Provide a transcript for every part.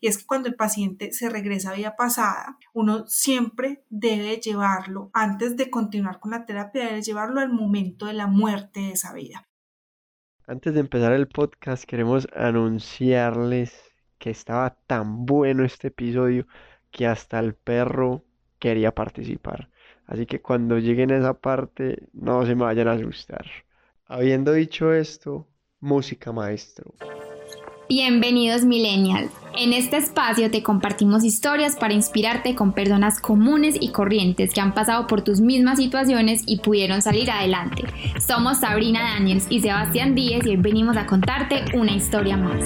y es que cuando el paciente se regresa a vida pasada, uno siempre debe llevarlo, antes de continuar con la terapia, debe llevarlo al momento de la muerte de esa vida. Antes de empezar el podcast, queremos anunciarles que estaba tan bueno este episodio que hasta el perro quería participar. Así que cuando lleguen a esa parte, no se me vayan a asustar. Habiendo dicho esto, música maestro. Bienvenidos Millennial. En este espacio te compartimos historias para inspirarte con personas comunes y corrientes que han pasado por tus mismas situaciones y pudieron salir adelante. Somos Sabrina Daniels y Sebastián Díez y hoy venimos a contarte una historia más.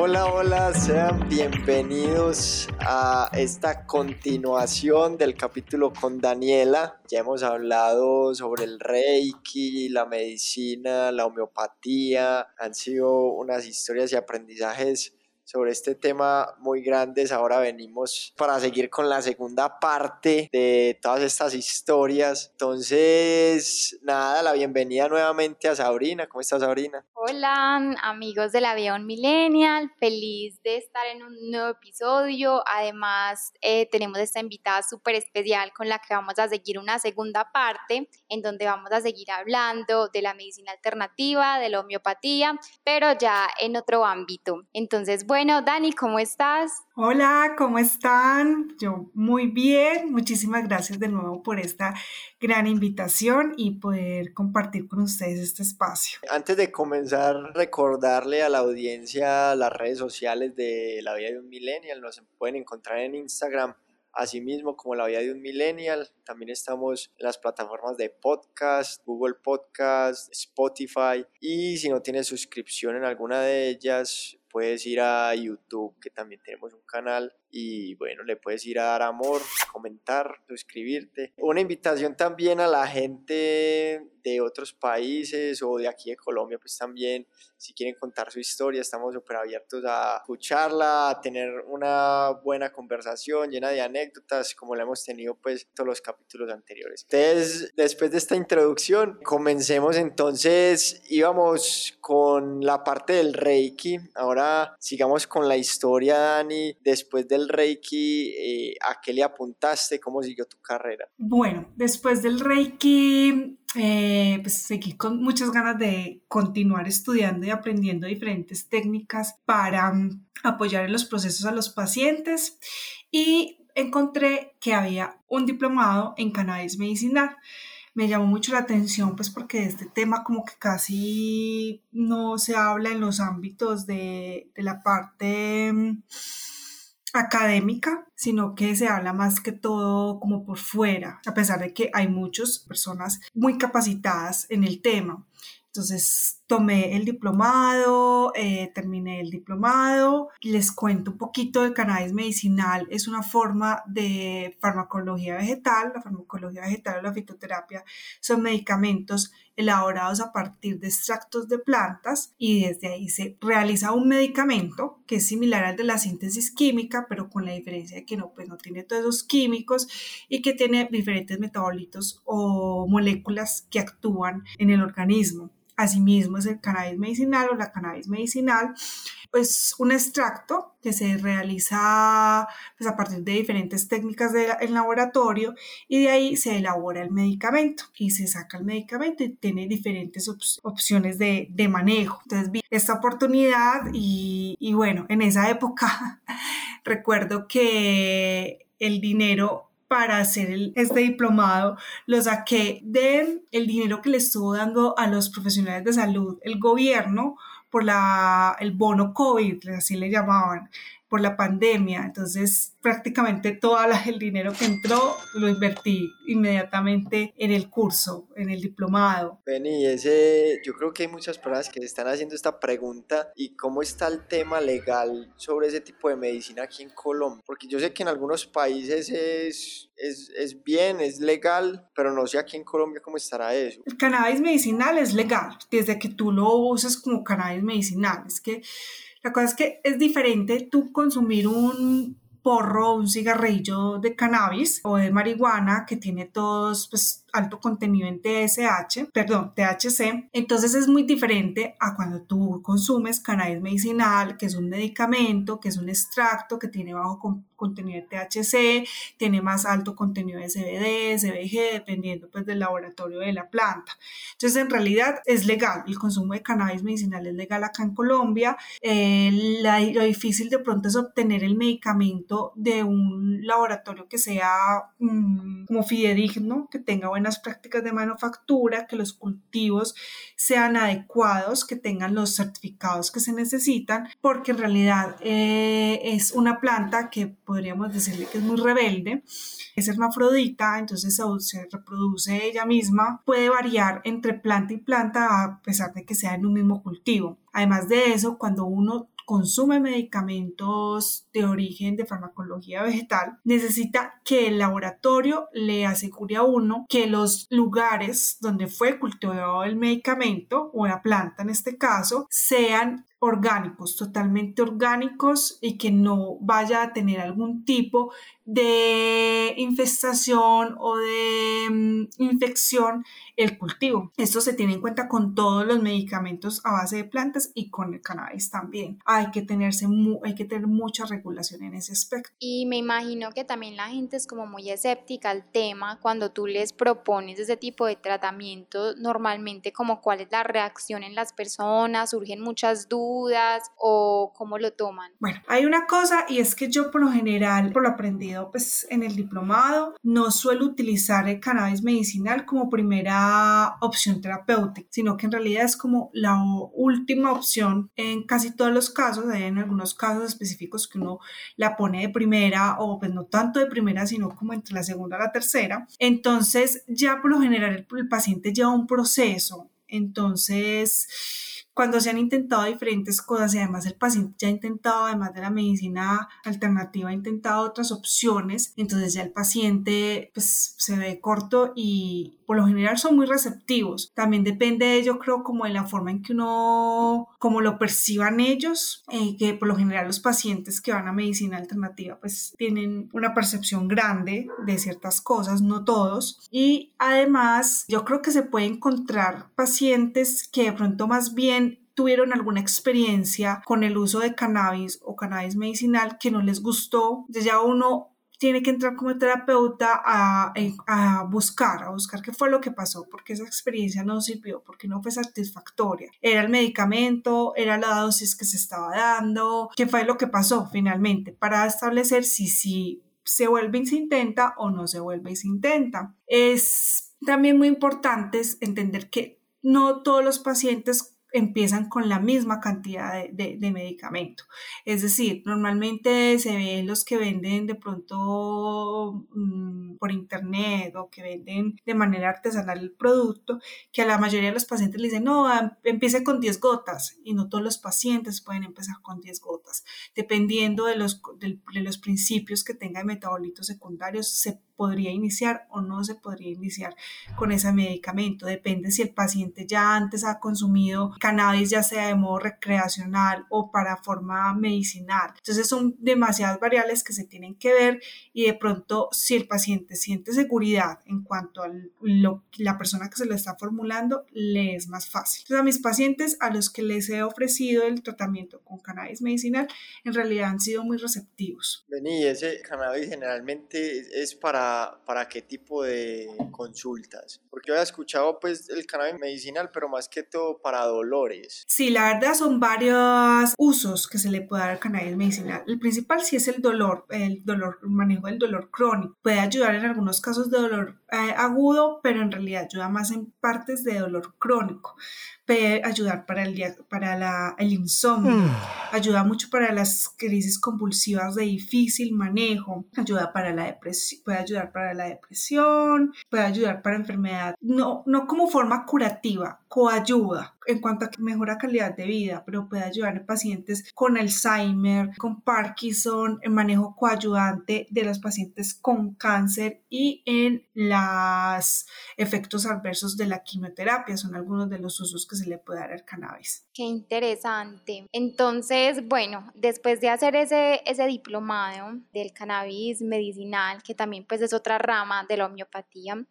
Hola, hola, sean bienvenidos a esta continuación del capítulo con Daniela. Ya hemos hablado sobre el reiki, la medicina, la homeopatía. Han sido unas historias y aprendizajes sobre este tema muy grandes. Ahora venimos para seguir con la segunda parte de todas estas historias. Entonces, nada, la bienvenida nuevamente a Sabrina. ¿Cómo estás, Sabrina? Hola, amigos del Avión Millennial. Feliz de estar en un nuevo episodio. Además, eh, tenemos esta invitada súper especial con la que vamos a seguir una segunda parte en donde vamos a seguir hablando de la medicina alternativa, de la homeopatía, pero ya en otro ámbito. Entonces, bueno, bueno, Dani, ¿cómo estás? Hola, ¿cómo están? Yo muy bien. Muchísimas gracias de nuevo por esta gran invitación y poder compartir con ustedes este espacio. Antes de comenzar, recordarle a la audiencia las redes sociales de La Vida de un Millennial. Nos pueden encontrar en Instagram Asimismo, como la vida de un millennial, también estamos en las plataformas de podcast, Google Podcast, Spotify y si no tienes suscripción en alguna de ellas, puedes ir a YouTube, que también tenemos un canal y bueno, le puedes ir a dar amor, comentar, suscribirte. Una invitación también a la gente de otros países o de aquí de Colombia, pues también, si quieren contar su historia, estamos súper abiertos a escucharla, a tener una buena conversación llena de anécdotas, como la hemos tenido pues todos los capítulos anteriores. Entonces, después de esta introducción, comencemos entonces, íbamos con la parte del Reiki, ahora sigamos con la historia, Dani, después de del Reiki, eh, ¿a qué le apuntaste? ¿Cómo siguió tu carrera? Bueno, después del Reiki, eh, pues seguí con muchas ganas de continuar estudiando y aprendiendo diferentes técnicas para mm, apoyar en los procesos a los pacientes y encontré que había un diplomado en cannabis medicinal me llamó mucho la atención, pues porque de este tema como que casi no se habla en los ámbitos de, de la parte mm, académica, sino que se habla más que todo como por fuera, a pesar de que hay muchas personas muy capacitadas en el tema. Entonces, tomé el diplomado, eh, terminé el diplomado, les cuento un poquito del cannabis medicinal, es una forma de farmacología vegetal, la farmacología vegetal o la fitoterapia son medicamentos elaborados a partir de extractos de plantas y desde ahí se realiza un medicamento que es similar al de la síntesis química, pero con la diferencia de que no, pues no tiene todos esos químicos y que tiene diferentes metabolitos o moléculas que actúan en el organismo. Asimismo es el cannabis medicinal o la cannabis medicinal, es un extracto que se realiza pues, a partir de diferentes técnicas del laboratorio y de ahí se elabora el medicamento y se saca el medicamento y tiene diferentes opciones de, de, manejo. Entonces vi esta oportunidad y, y bueno, en esa época recuerdo que el dinero para hacer este diplomado lo saqué de el dinero que le estuvo dando a los profesionales de salud el gobierno por la, el bono COVID, así le llamaban por la pandemia. Entonces, prácticamente todo el dinero que entró lo invertí inmediatamente en el curso, en el diplomado. Beni, ese, yo creo que hay muchas personas que se están haciendo esta pregunta y cómo está el tema legal sobre ese tipo de medicina aquí en Colombia. Porque yo sé que en algunos países es, es, es bien, es legal, pero no sé aquí en Colombia cómo estará eso. El cannabis medicinal es legal, desde que tú lo uses como cannabis medicinal. Es que la cosa es que es diferente tú consumir un porro, un cigarrillo de cannabis o de marihuana que tiene todos, pues alto contenido en TSH, perdón, THC. Entonces es muy diferente a cuando tú consumes cannabis medicinal, que es un medicamento, que es un extracto que tiene bajo contenido de THC, tiene más alto contenido de CBD, CBG, dependiendo pues del laboratorio de la planta. Entonces en realidad es legal, el consumo de cannabis medicinal es legal acá en Colombia. Eh, lo difícil de pronto es obtener el medicamento de un laboratorio que sea mm, como fidedigno, que tenga buenas prácticas de manufactura, que los cultivos sean adecuados, que tengan los certificados que se necesitan, porque en realidad eh, es una planta que podríamos decirle que es muy rebelde, es hermafrodita, entonces se reproduce ella misma, puede variar entre planta y planta a pesar de que sea en un mismo cultivo. Además de eso, cuando uno consume medicamentos de origen de farmacología vegetal, necesita que el laboratorio le asegure a uno que los lugares donde fue cultivado el medicamento o la planta en este caso sean orgánicos, totalmente orgánicos y que no vaya a tener algún tipo de infestación o de mm, infección el cultivo. Esto se tiene en cuenta con todos los medicamentos a base de plantas y con el cannabis también. Hay que, tenerse hay que tener mucha regulación en ese aspecto. Y me imagino que también la gente es como muy escéptica al tema cuando tú les propones ese tipo de tratamiento, normalmente como cuál es la reacción en las personas, surgen muchas dudas o cómo lo toman. Bueno, hay una cosa y es que yo por lo general, por lo aprendido, pues en el diplomado, no suelo utilizar el cannabis medicinal como primera opción terapéutica, sino que en realidad es como la última opción en casi todos los casos, hay en algunos casos específicos que uno la pone de primera o pues no tanto de primera, sino como entre la segunda y la tercera. Entonces ya por lo general el paciente lleva un proceso, entonces cuando se han intentado diferentes cosas y además el paciente ya ha intentado, además de la medicina alternativa, ha intentado otras opciones, entonces ya el paciente pues se ve corto y por lo general son muy receptivos. También depende, yo creo, como de la forma en que uno, como lo perciban ellos, eh, que por lo general los pacientes que van a medicina alternativa pues tienen una percepción grande de ciertas cosas, no todos. Y además yo creo que se puede encontrar pacientes que de pronto más bien tuvieron alguna experiencia con el uso de cannabis o cannabis medicinal que no les gustó, ya uno tiene que entrar como terapeuta a, a, buscar, a buscar qué fue lo que pasó, porque esa experiencia no sirvió, porque no fue satisfactoria. Era el medicamento, era la dosis que se estaba dando, qué fue lo que pasó finalmente, para establecer si, si se vuelve y se intenta o no se vuelve y se intenta. Es también muy importante entender que no todos los pacientes empiezan con la misma cantidad de, de, medicamento. Es decir, normalmente se ven los que venden de pronto mm, por internet o que venden de manera artesanal el producto, que a la mayoría de los pacientes le dicen, no, empiece con 10 gotas y no todos los pacientes pueden empezar con 10 gotas. Dependiendo de los, de los principios que tenga de metabolitos secundarios, se podría iniciar o no se podría iniciar con ese medicamento. Depende si el paciente ya antes ha consumido cannabis, ya sea de modo recreacional o para forma medicinal. Entonces son demasiadas variables que se tienen que ver y de pronto si el paciente siente seguridad en cuanto a la persona que se lo está formulando, le es más fácil. Entonces a mis pacientes a los que les he ofrecido el tratamiento con cannabis medicinal, en realidad han sido muy receptivos. Vení, ese cannabis generalmente es para para, qué tipo de consultas? Porque había escuchado pues el cannabis medicinal, pero más que todo para dolores. Sí, la verdad son varios usos que se le puede dar al cannabis medicinal. El principal sí es el dolor, el dolor, el manejo del dolor crónico. Puede ayudar en algunos casos de dolor eh, agudo, pero en realidad ayuda más en partes de dolor crónico puede ayudar para el, para la, el insomnio, mm. ayuda mucho para las crisis convulsivas de difícil manejo, ayuda para la depresión, puede ayudar para la depresión, puede ayudar para enfermedad, no, no como forma curativa, coayuda en cuanto a que mejora calidad de vida, pero puede ayudar a pacientes con Alzheimer, con Parkinson, en manejo coayudante de los pacientes con cáncer y en los efectos adversos de la quimioterapia. Son algunos de los usos que se le puede dar al cannabis. Qué interesante. Entonces, bueno, después de hacer ese, ese diplomado del cannabis medicinal, que también pues es otra rama de la homeopatía,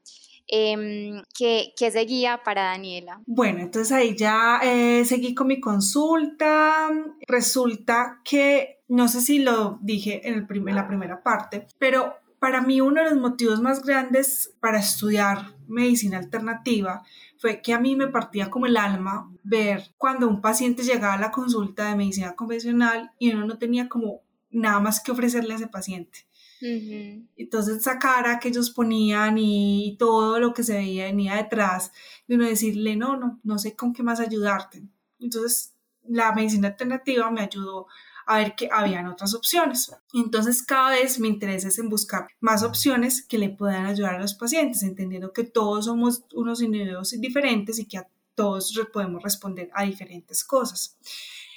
Em, ¿qué, ¿qué, seguía para Daniela? Bueno, entonces ahí ya eh, seguí con mi consulta. Resulta que, no sé si lo dije en, el en la primera parte, pero para mí uno de los motivos más grandes para estudiar medicina alternativa fue que a mí me partía como el alma ver cuando un paciente llegaba a la consulta de medicina convencional y uno no tenía como nada más que ofrecerle a ese paciente. Entonces esa cara que ellos ponían y, todo lo que se veía venía detrás de uno decirle, no, no, no sé con qué más ayudarte. Entonces la medicina alternativa me ayudó a ver que habían otras opciones. Entonces cada vez me interesa en buscar más opciones que le puedan ayudar a los pacientes, entendiendo que todos somos unos individuos diferentes y que a todos podemos responder a diferentes cosas.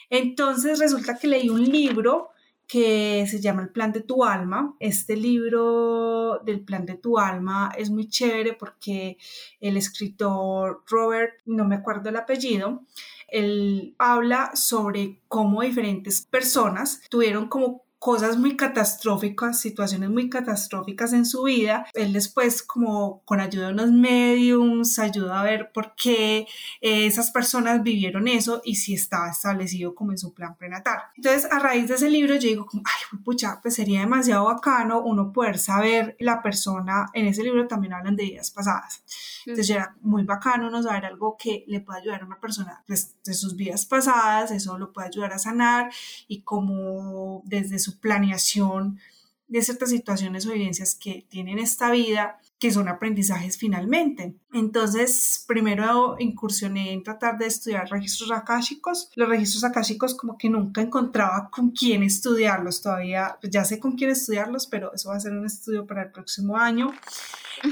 Entonces resulta que leí un libro que se llama El plan de tu alma. Este libro del plan de tu alma es muy chévere porque el escritor Robert, no me acuerdo el apellido, él habla sobre cómo diferentes personas tuvieron como cosas muy catastróficas, situaciones muy catastróficas en su vida. Él después, como con ayuda de unos mediums, ayuda a ver por qué eh, esas personas vivieron eso y si estaba establecido como en su plan prenatal. Entonces, a raíz de ese libro, yo digo, como, ay, pucha, pues sería demasiado bacano uno poder saber la persona. En ese libro también hablan de vidas pasadas. Entonces, era muy bacano uno saber algo que le pueda ayudar a una persona pues, de sus vidas pasadas, eso lo puede ayudar a sanar y como desde su planeación de ciertas situaciones o evidencias que tienen esta vida, que son aprendizajes finalmente. Entonces, primero incursioné en tratar de estudiar registros akáshicos. Los registros akáshicos como que nunca encontraba con quién estudiarlos. Todavía, pues ya sé con quién estudiarlos, pero eso va a ser un estudio para el próximo año.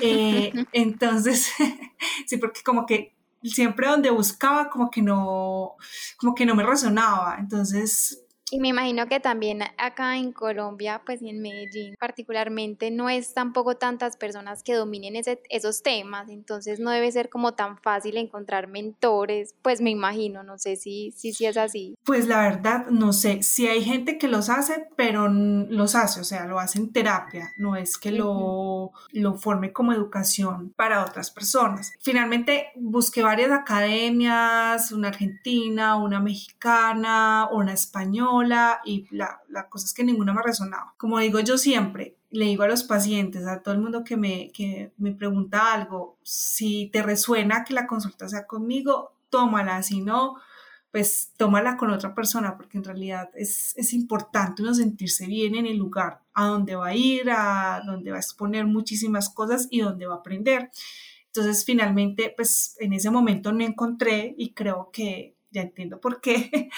Eh, entonces, sí, porque como que siempre donde buscaba como que no, como que no me resonaba. Entonces, y me imagino que también acá en Colombia, pues y en Medellín particularmente, no es tampoco tantas personas que dominen ese, esos temas, entonces no debe ser como tan fácil encontrar mentores, pues me imagino, no sé si, si, si es así. Pues la verdad, no sé, si hay gente que los hace, pero los hace, o sea, lo hace en terapia, no es que lo, lo forme como educación para otras personas. Finalmente busqué varias academias, una argentina, una mexicana, una española, y la, la cosa es que ninguna me resonaba. Como digo yo siempre, le digo a los pacientes, a todo el mundo que me, que me pregunta algo, si te resuena que la consulta sea conmigo, tómala, si no, pues tómala con otra persona, porque en realidad es, es importante uno sentirse bien en el lugar a donde va a ir, a donde va a exponer muchísimas cosas y donde va a aprender. Entonces, finalmente, pues en ese momento me encontré y creo que ya entiendo por qué.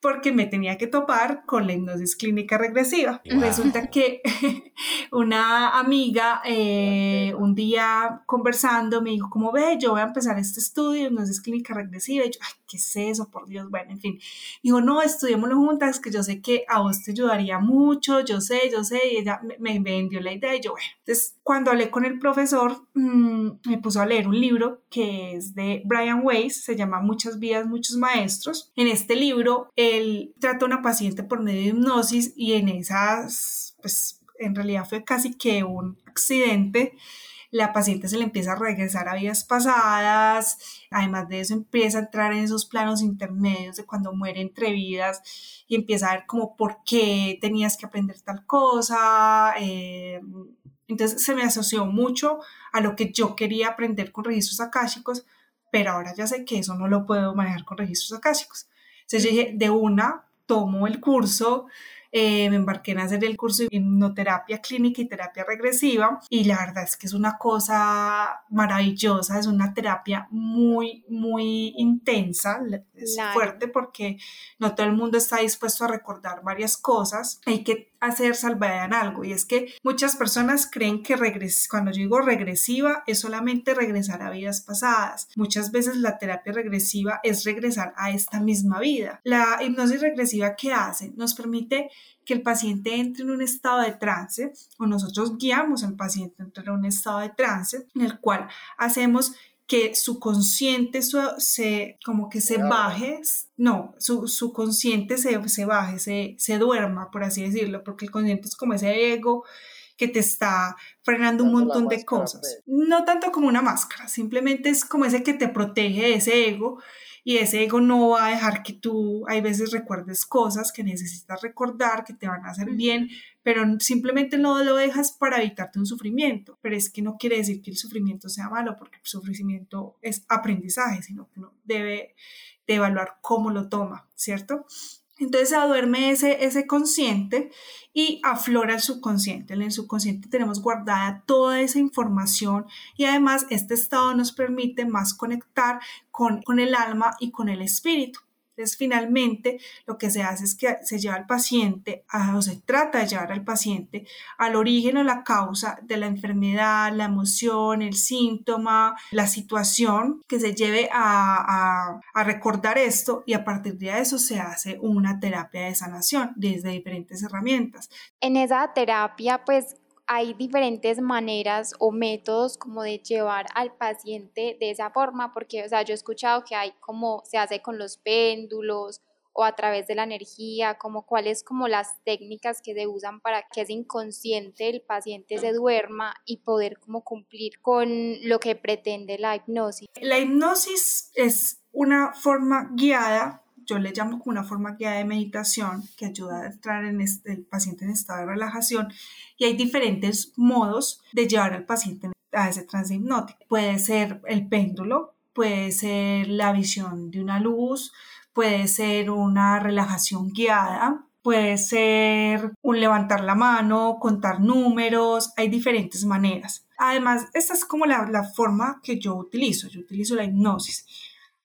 Porque me tenía que topar con la hipnosis clínica regresiva. Resulta que una amiga eh, un día conversando me dijo, como ve, yo voy a empezar este estudio de hipnosis clínica regresiva. Y yo, ay, ¿qué es eso? Por Dios, bueno, en fin. Dijo, no, estudiémoslo juntas, que yo sé que a vos te ayudaría mucho, yo sé, yo sé. Y ella me, vendió la idea y yo, bueno. Entonces, cuando hablé con el profesor, mm, me puso a leer un libro que es de Brian Weiss, se llama Muchas vidas, muchos maestros. En este libro, él trata a una paciente por medio de hipnosis y en esas, pues en realidad fue casi que un accidente. La paciente se le empieza a regresar a vidas pasadas, además de eso empieza a entrar en esos planos intermedios de cuando muere entre vidas y empieza a ver como por qué tenías que aprender tal cosa. Eh, entonces se me asoció mucho a lo que yo quería aprender con registros akáshicos, pero ahora ya sé que eso no lo puedo manejar con registros akáshicos. Entonces dije, de una, tomo el curso, eh, me embarqué en hacer el curso de hipnoterapia clínica y terapia regresiva y la verdad es que es una cosa maravillosa, es una terapia muy, muy intensa, es fuerte porque no todo el mundo está dispuesto a recordar varias cosas, hay que hacer salvedad en algo y es que muchas personas creen que regres cuando yo digo regresiva es solamente regresar a vidas pasadas. Muchas veces la terapia regresiva es regresar a esta misma vida. La hipnosis regresiva que hace nos permite que el paciente entre en un estado de trance o nosotros guiamos al paciente a entrar en un estado de trance en el cual hacemos que su consciente se, como que se baje, no, su, su consciente se, se baje, se, se duerma, por así decirlo, porque el consciente es como ese ego que te está frenando un montón de cosas. Pues. No tanto como una máscara, simplemente es como ese que te protege de ese ego y ese ego no va a dejar que tú hay veces recuerdes cosas que necesitas recordar, que te van a hacer bien, pero simplemente no lo dejas para evitarte un sufrimiento. Pero es que no quiere decir que el sufrimiento sea malo, porque el sufrimiento es aprendizaje, sino que uno debe de evaluar cómo lo toma, ¿cierto? Entonces se duerme ese, ese consciente y aflora el subconsciente. En el subconsciente tenemos guardada toda esa información y además este estado nos permite más conectar con, con el alma y con el espíritu. Entonces, finalmente, lo que se hace es que se lleva al paciente, o se trata de llevar al paciente al origen o la causa de la enfermedad, la emoción, el síntoma, la situación, que se lleve a, recordar esto y a partir de eso se hace una terapia de sanación desde diferentes herramientas. En esa terapia, pues, hay diferentes maneras o métodos como de llevar al paciente de esa forma, porque, o sea, yo he escuchado que hay como se hace con los péndulos o a través de la energía, como cuáles como las técnicas que se usan para que ese inconsciente el paciente se duerma y poder como cumplir con lo que pretende la hipnosis. La hipnosis es una forma guiada yo le llamo como una forma guiada de meditación que ayuda a entrar en este, el paciente en estado de relajación y hay diferentes modos de llevar al paciente a ese trance hipnótico. Puede ser el péndulo, puede ser la visión de una luz, puede ser una relajación guiada, puede ser un levantar la mano, contar números, hay diferentes maneras. Además, esta es como la, la forma que yo utilizo, yo utilizo la hipnosis.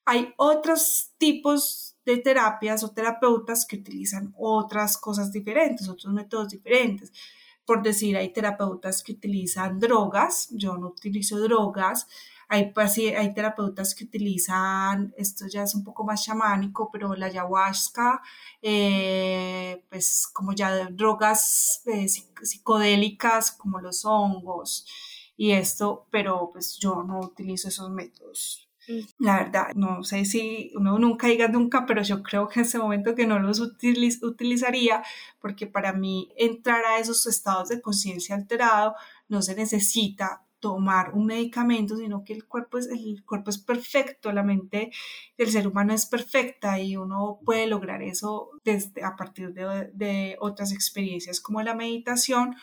Hay otros tipos de terapias o terapeutas que utilizan otras cosas diferentes, otros métodos diferentes. Por decir, hay terapeutas que utilizan drogas, yo no utilizo drogas, hay, hay terapeutas que utilizan, esto ya es un poco más chamánico, pero la ayahuasca, eh, pues como ya drogas eh, psicodélicas como los hongos y esto, pero pues yo no utilizo esos métodos. La verdad, no sé si uno nunca diga nunca, pero yo creo que en ese momento que no los utilizaría, porque para mí entrar a esos estados de conciencia alterado no se necesita tomar un medicamento, sino que el cuerpo es, el cuerpo es perfecto, la mente del ser humano es perfecta y uno puede lograr eso desde, a partir de, de otras experiencias como la meditación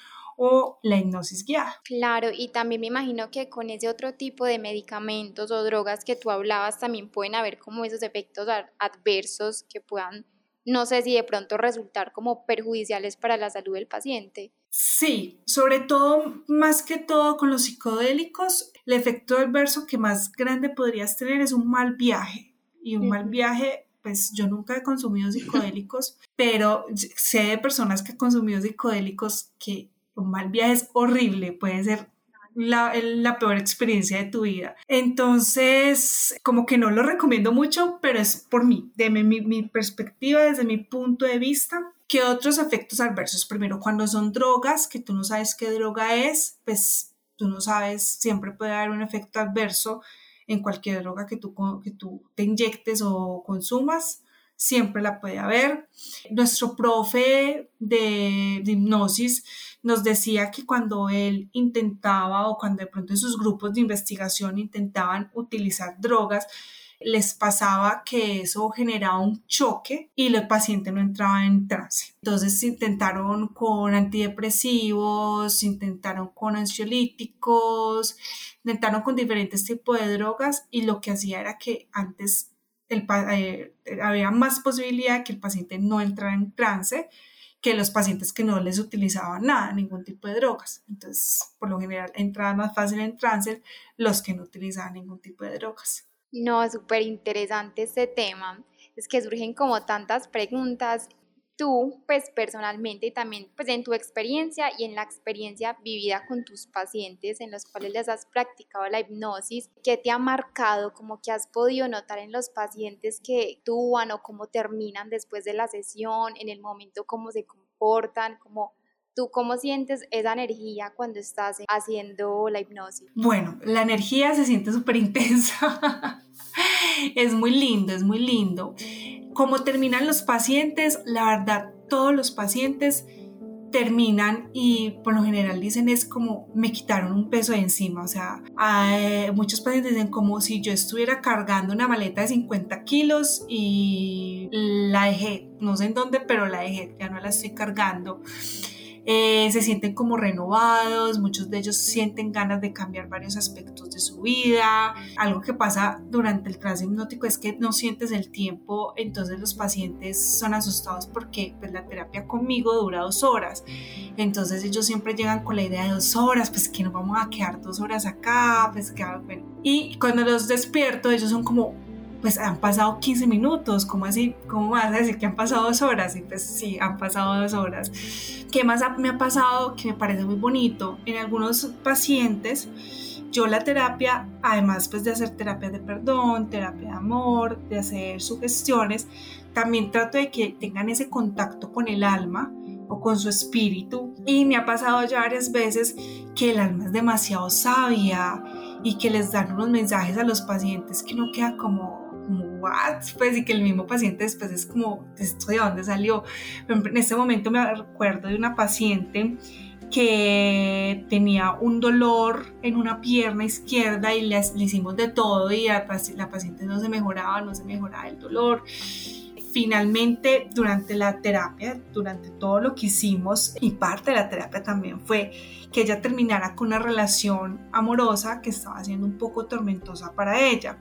o la hipnosis guiada. Claro, y también me imagino que con ese otro tipo de medicamentos o drogas que tú hablabas también pueden haber como esos efectos adversos que puedan, no sé si de pronto resultar como perjudiciales para la salud del paciente. Sí, sobre todo, más que todo con los psicodélicos, el efecto adverso que más grande podrías tener es un mal viaje. Y un mal viaje pues yo nunca he consumido psicodélicos, pero sé de personas que han consumido psicodélicos que un mal viaje es horrible, puede ser la, la, peor experiencia de tu vida. Entonces, como que no lo recomiendo mucho, pero es por mí, de mi, mi, perspectiva, desde mi punto de vista. ¿Qué otros efectos adversos? Primero, cuando son drogas, que tú no sabes qué droga es, pues tú no sabes, siempre puede haber un efecto adverso en cualquier droga que tú, que tú te inyectes o consumas siempre la puede haber. Nuestro profe de, de hipnosis nos decía que cuando él intentaba o cuando de pronto en sus grupos de investigación intentaban utilizar drogas, les pasaba que eso generaba un choque y el paciente no entraba en trance. Entonces intentaron con antidepresivos, intentaron con ansiolíticos, intentaron con diferentes tipos de drogas y lo que hacía era que antes el, eh, había más posibilidad de que el paciente no entrara en trance que los pacientes que no les utilizaban nada, ningún tipo de drogas. Entonces, por lo general, entraban más fácil en trance los que no utilizaban ningún tipo de drogas. No, súper interesante este tema. Es que surgen como tantas preguntas tú, pues personalmente y también pues en tu experiencia y en la experiencia vivida con tus pacientes en los cuales les has practicado la hipnosis, ¿qué te ha marcado? como que has podido notar en los pacientes que actúan o cómo terminan después de la sesión, en el momento cómo se comportan, cómo ¿Tú cómo sientes esa energía cuando estás haciendo la hipnosis? Bueno, la energía se siente súper intensa. es muy lindo, es muy lindo. Como terminan los pacientes, la verdad, todos los pacientes terminan y por lo general dicen es como me quitaron un peso de encima, o sea, muchos pacientes dicen como si yo estuviera cargando una maleta de 50 kilos y la dejé, no sé en dónde, pero la dejé, ya no la estoy cargando. Eh, se sienten como renovados, muchos de ellos sienten ganas de cambiar varios aspectos de su vida. Algo que pasa durante el trance hipnótico es que no sientes el tiempo, entonces los pacientes son asustados porque pues, la terapia conmigo dura dos horas. Entonces ellos siempre llegan con la idea de dos horas, pues que nos vamos a quedar dos horas acá, pues que bueno. Y cuando los despierto, ellos son como, pues han pasado 15 minutos, ¿cómo así? ¿Cómo vas a decir que han pasado dos horas? Y pues sí, han pasado dos horas. ¿Qué más me ha pasado que me parece muy bonito? En algunos pacientes, yo la terapia, además pues de hacer terapia de perdón, terapia de amor, de hacer sugestiones, también trato de que tengan ese contacto con el alma o con su espíritu. Y me ha pasado ya varias veces que el alma es demasiado sabia y que les dan unos mensajes a los pacientes que uno queda como what? Pues y que el mismo paciente después es como, ¿esto de dónde salió? En este momento me recuerdo de una paciente que tenía un dolor en una pierna izquierda y le, hicimos de todo y la, la paciente no se mejoraba, no se mejoraba el dolor finalmente durante la terapia, durante todo lo que hicimos y parte de la terapia también fue que ella terminara con una relación amorosa que estaba siendo un poco tormentosa para ella.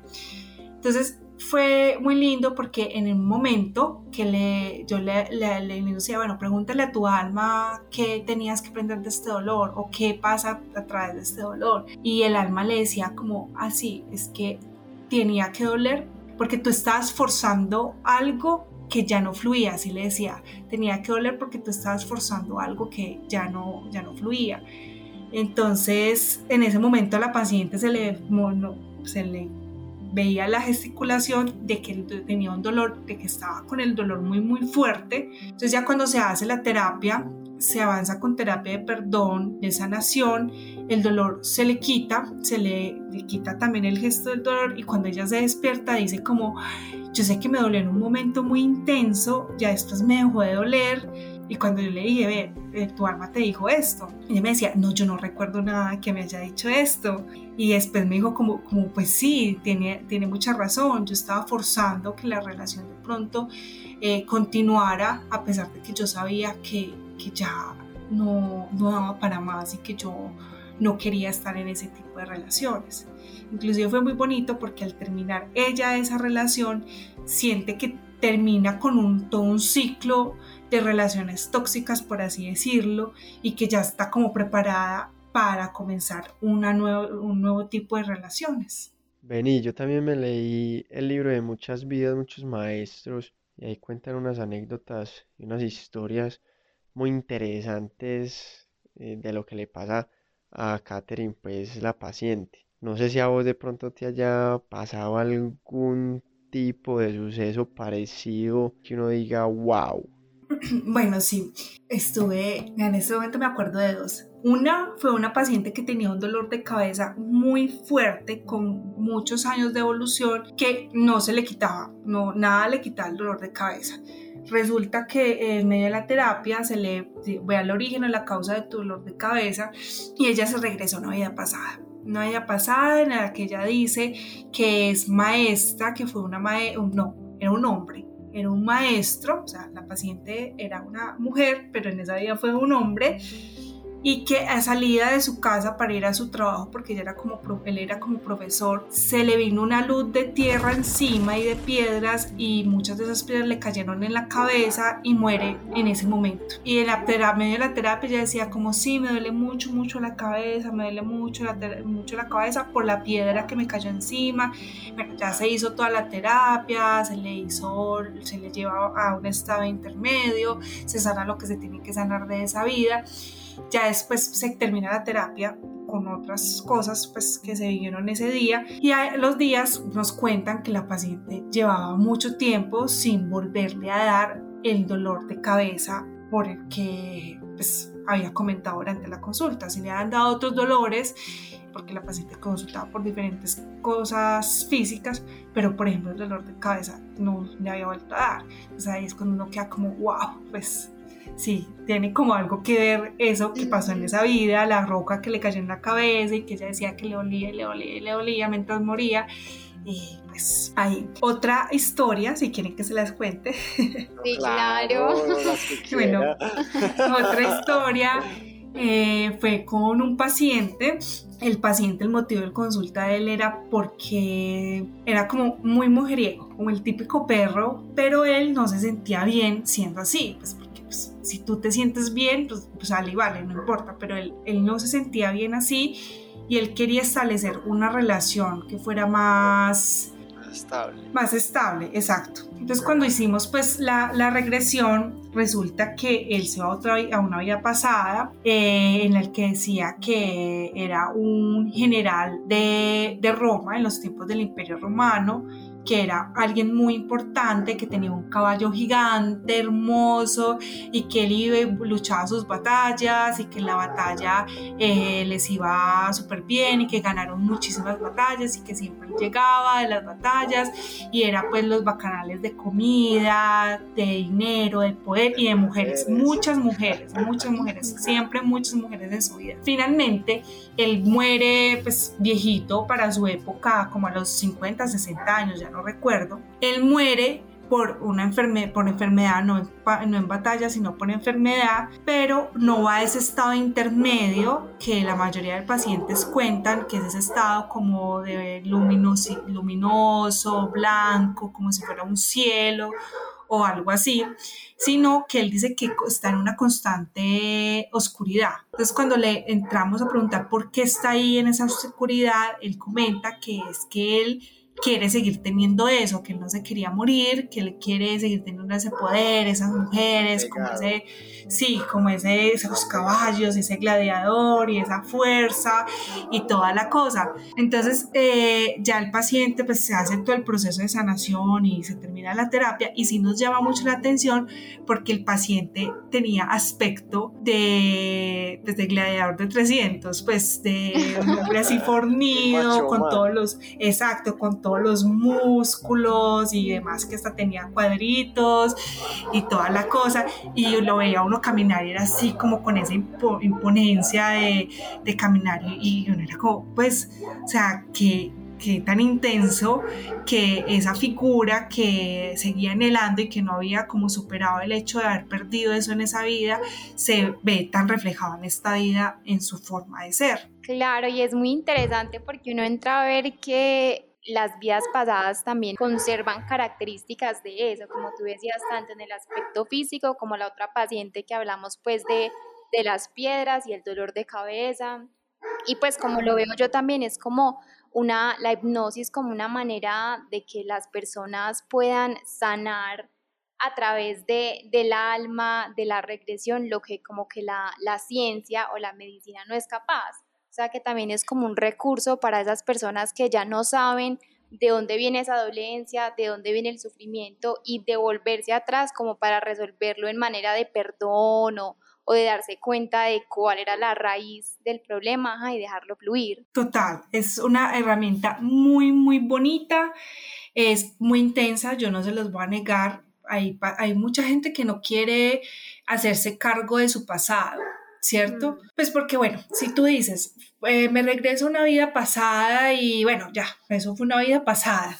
Entonces fue muy lindo porque en el momento que le, yo le, le, decía, bueno, pregúntale a tu alma qué tenías que aprender de este dolor o qué pasa a través de este dolor. Y el alma le decía como así, es que tenía que doler porque tú estabas forzando algo que ya no fluía, así le decía, tenía que doler porque tú estabas forzando algo que ya no, ya no fluía. Entonces, en ese momento a la paciente se le, se le veía la gesticulación de que tenía un dolor, de que estaba con el dolor muy muy fuerte. Entonces ya cuando se hace la terapia, se avanza con terapia de perdón, de sanación, el dolor se le quita, se le, quita también el gesto del dolor y cuando ella se despierta dice como, yo sé que me dolió en un momento muy intenso, ya después me dejó de doler, y cuando yo le dije, ve, eh, tu alma te dijo esto, ella me decía, no, yo no recuerdo nada que me haya dicho esto. Y después me dijo como, como pues sí, tiene, tiene mucha razón, yo estaba forzando que la relación de pronto eh, continuara a pesar de que yo sabía que, que ya no, no daba para más y que yo no quería estar en ese tipo de relaciones. Inclusive fue muy bonito porque al terminar ella esa relación siente que termina con un, todo un ciclo de relaciones tóxicas, por así decirlo, y que ya está como preparada para comenzar una nuevo, un nuevo tipo de relaciones. Vení, yo también me leí el libro de muchas vidas, muchos maestros, y ahí cuentan unas anécdotas y unas historias muy interesantes eh, de lo que le pasa a Catherine, pues la paciente. No sé si a vos de pronto te haya pasado algún tipo de suceso parecido que uno diga, wow, Bueno, sí, estuve, en este momento me acuerdo de dos. Una fue una paciente que tenía un dolor de cabeza muy fuerte, con muchos años de evolución, que no se le quitaba, no, nada le quitaba el dolor de cabeza. Resulta que en medio de la terapia se le ve al origen o la causa de tu dolor de cabeza y ella se regresó a una vida pasada una vida pasada en la que ella dice que es maestra, que fue una maestra, no, era un hombre, era un maestro, o sea, la paciente era una mujer, pero en esa vida fue un hombre, y que a salida de su casa para ir a su trabajo, porque ella era como, él era como profesor, se le vino una luz de tierra encima y de piedras y muchas de esas piedras le cayeron en la cabeza y muere en ese momento. Y en la terapia, medio de la terapia ella decía como sí, me duele mucho, mucho la cabeza, me duele mucho la, mucho la cabeza por la piedra que me cayó encima. Bueno, ya se hizo toda la terapia, se le hizo, se le lleva a un estado intermedio, se sana lo que se tiene que sanar de esa vida ya después se termina la terapia con otras cosas pues, que se vivieron ese día y a los días nos cuentan que la paciente llevaba mucho tiempo sin volverle a dar el dolor de cabeza por el que pues, había comentado durante la consulta. Si le han dado otros dolores, porque la paciente consultaba por diferentes cosas físicas, pero por ejemplo el dolor de cabeza no le había vuelto a dar. Entonces ahí es cuando uno queda como, wow, pues sí, tiene como algo que ver eso que pasó en esa vida, la roca que le cayó en la cabeza y que ella decía que le olía, le olía, le olía mientras moría. Y pues hay otra historia, si quieren que se las cuente. Sí, claro. bueno, otra historia eh, fue con un paciente. El paciente, el motivo de consulta de él era porque era como muy mujeriego, como el típico perro, pero él no se sentía bien siendo así, pues pues, si tú te sientes bien, pues, pues vale, vale, no importa, pero él, él no se sentía bien así y él quería establecer una relación que fuera más estable. Más estable, exacto. Entonces cuando hicimos pues la, la regresión, resulta que él se va a, otra, a una vida pasada eh, en el que decía que era un general de, de Roma en los tiempos del Imperio Romano que era alguien muy importante, que tenía un caballo gigante, hermoso, y que él iba y luchaba sus batallas, y que en la batalla eh, les iba súper bien, y que ganaron muchísimas batallas, y que siempre llegaba de las batallas, y era pues los bacanales de comida, de dinero, de poder y de mujeres, muchas mujeres, muchas mujeres, siempre muchas mujeres en su vida. Finalmente, él muere pues viejito para su época, como a los 50, 60 años, ya no recuerdo. Él muere por una enfermedad, por enfermedad, no no en batalla, sino por enfermedad, pero no va a ese estado intermedio que la mayoría de pacientes cuentan, que es ese estado como de luminoso, luminoso blanco, como si fuera un cielo o algo así, sino que él dice que está en una constante oscuridad. Entonces cuando le entramos a preguntar por qué está ahí en esa oscuridad, él comenta que es que él quiere seguir teniendo eso, que él no se quería morir, que él quiere seguir teniendo ese poder, esas mujeres, como ese, sí, como ese, esos caballos, ese gladiador y esa fuerza y toda la cosa. Entonces eh, ya el paciente pues se hace todo el proceso de sanación y se termina la terapia y sí nos llama mucho la atención porque el paciente tenía aspecto de, pues, de gladiador de 300, pues de un hombre así fornido, con todos los, exacto, con todos los músculos y demás, que hasta tenía cuadritos y toda la cosa. Y lo veía uno caminar y era así como con esa imponencia de, de caminar y, uno era como, pues, o sea, que que tan intenso que esa figura que seguía anhelando y que no había como superado el hecho de haber perdido eso en esa vida, se ve tan reflejado en esta vida en su forma de ser. Claro, y es muy interesante porque uno entra a ver que las vidas pasadas también conservan características de eso, como tú decías, tanto en el aspecto físico como la otra paciente que hablamos pues de, de las piedras y el dolor de cabeza. Y pues como lo veo yo también es como una, la hipnosis como una manera de que las personas puedan sanar a través de, del alma, de la regresión, lo que como que la, la ciencia o la medicina no es capaz. O sea que también es como un recurso para esas personas que ya no saben de dónde viene esa dolencia, de dónde viene el sufrimiento y devolverse atrás como para resolverlo en manera de perdón o, de darse cuenta de cuál era la raíz del problema y dejarlo fluir. Total, es una herramienta muy, muy bonita, es muy intensa, yo no se los voy a negar, hay, hay mucha gente que no quiere hacerse cargo de su pasado ¿cierto? Pues porque, bueno, si tú dices, eh, me regreso a una vida pasada y bueno, ya, eso fue una vida pasada,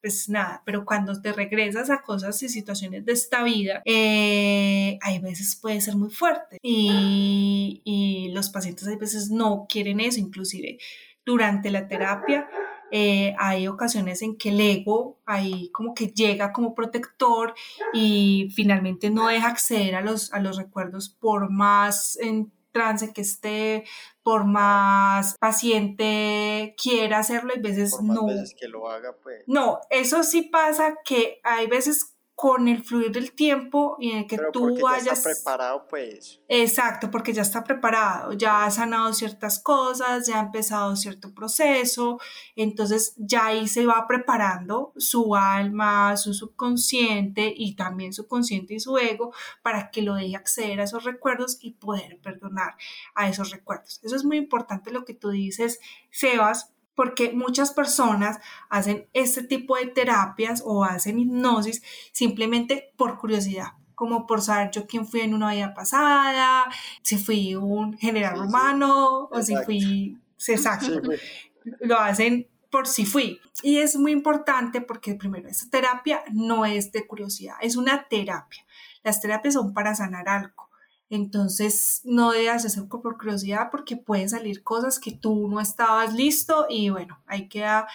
pues nada, pero cuando te regresas a cosas y situaciones de esta vida, eh, hay veces puede ser muy fuerte y, y los pacientes hay veces no quieren eso, inclusive durante la terapia eh, hay ocasiones en que el ego ahí como que llega como protector y finalmente no deja acceder a los, a los recuerdos por más en trance que esté, por más paciente quiera hacerlo, hay veces no. Veces que lo haga, pues. No, eso sí pasa que hay veces con el fluir del tiempo y en el que tú vayas. Ya está preparado, pues. Exacto, porque ya está preparado, ya ha sanado ciertas cosas, ya ha empezado cierto proceso, entonces ya ahí se va preparando su alma, su subconsciente y también su consciente y su ego para que lo deje acceder a esos recuerdos y poder perdonar a esos recuerdos. Eso es muy importante lo que tú dices, Sebas, porque muchas personas hacen este tipo de terapias o hacen hipnosis simplemente por curiosidad, como por saber yo quién fui en una vida pasada, si fui un general romano o si fui... Exacto. Lo hacen por si fui. Y es muy importante porque primero, esta terapia no es de curiosidad, es una terapia. Las terapias son para sanar algo. Entonces, no debas hacer por curiosidad porque pueden salir cosas que tú no estabas listo y bueno, ahí queda,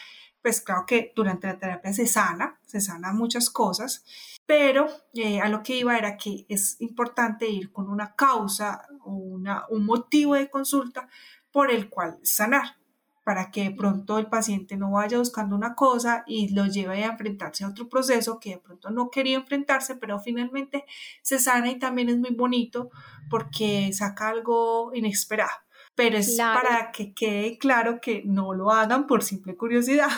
pues claro que durante la terapia se sana, se sana muchas cosas, pero eh, a lo que iba era que es importante ir con una causa o un motivo de consulta por el cual sanar para que de pronto el paciente no vaya buscando una cosa y lo lleve a enfrentarse a otro proceso que de pronto no quería enfrentarse, pero finalmente se sana y también es muy bonito porque saca algo inesperado. Pero es para que quede claro que no lo hagan por simple curiosidad.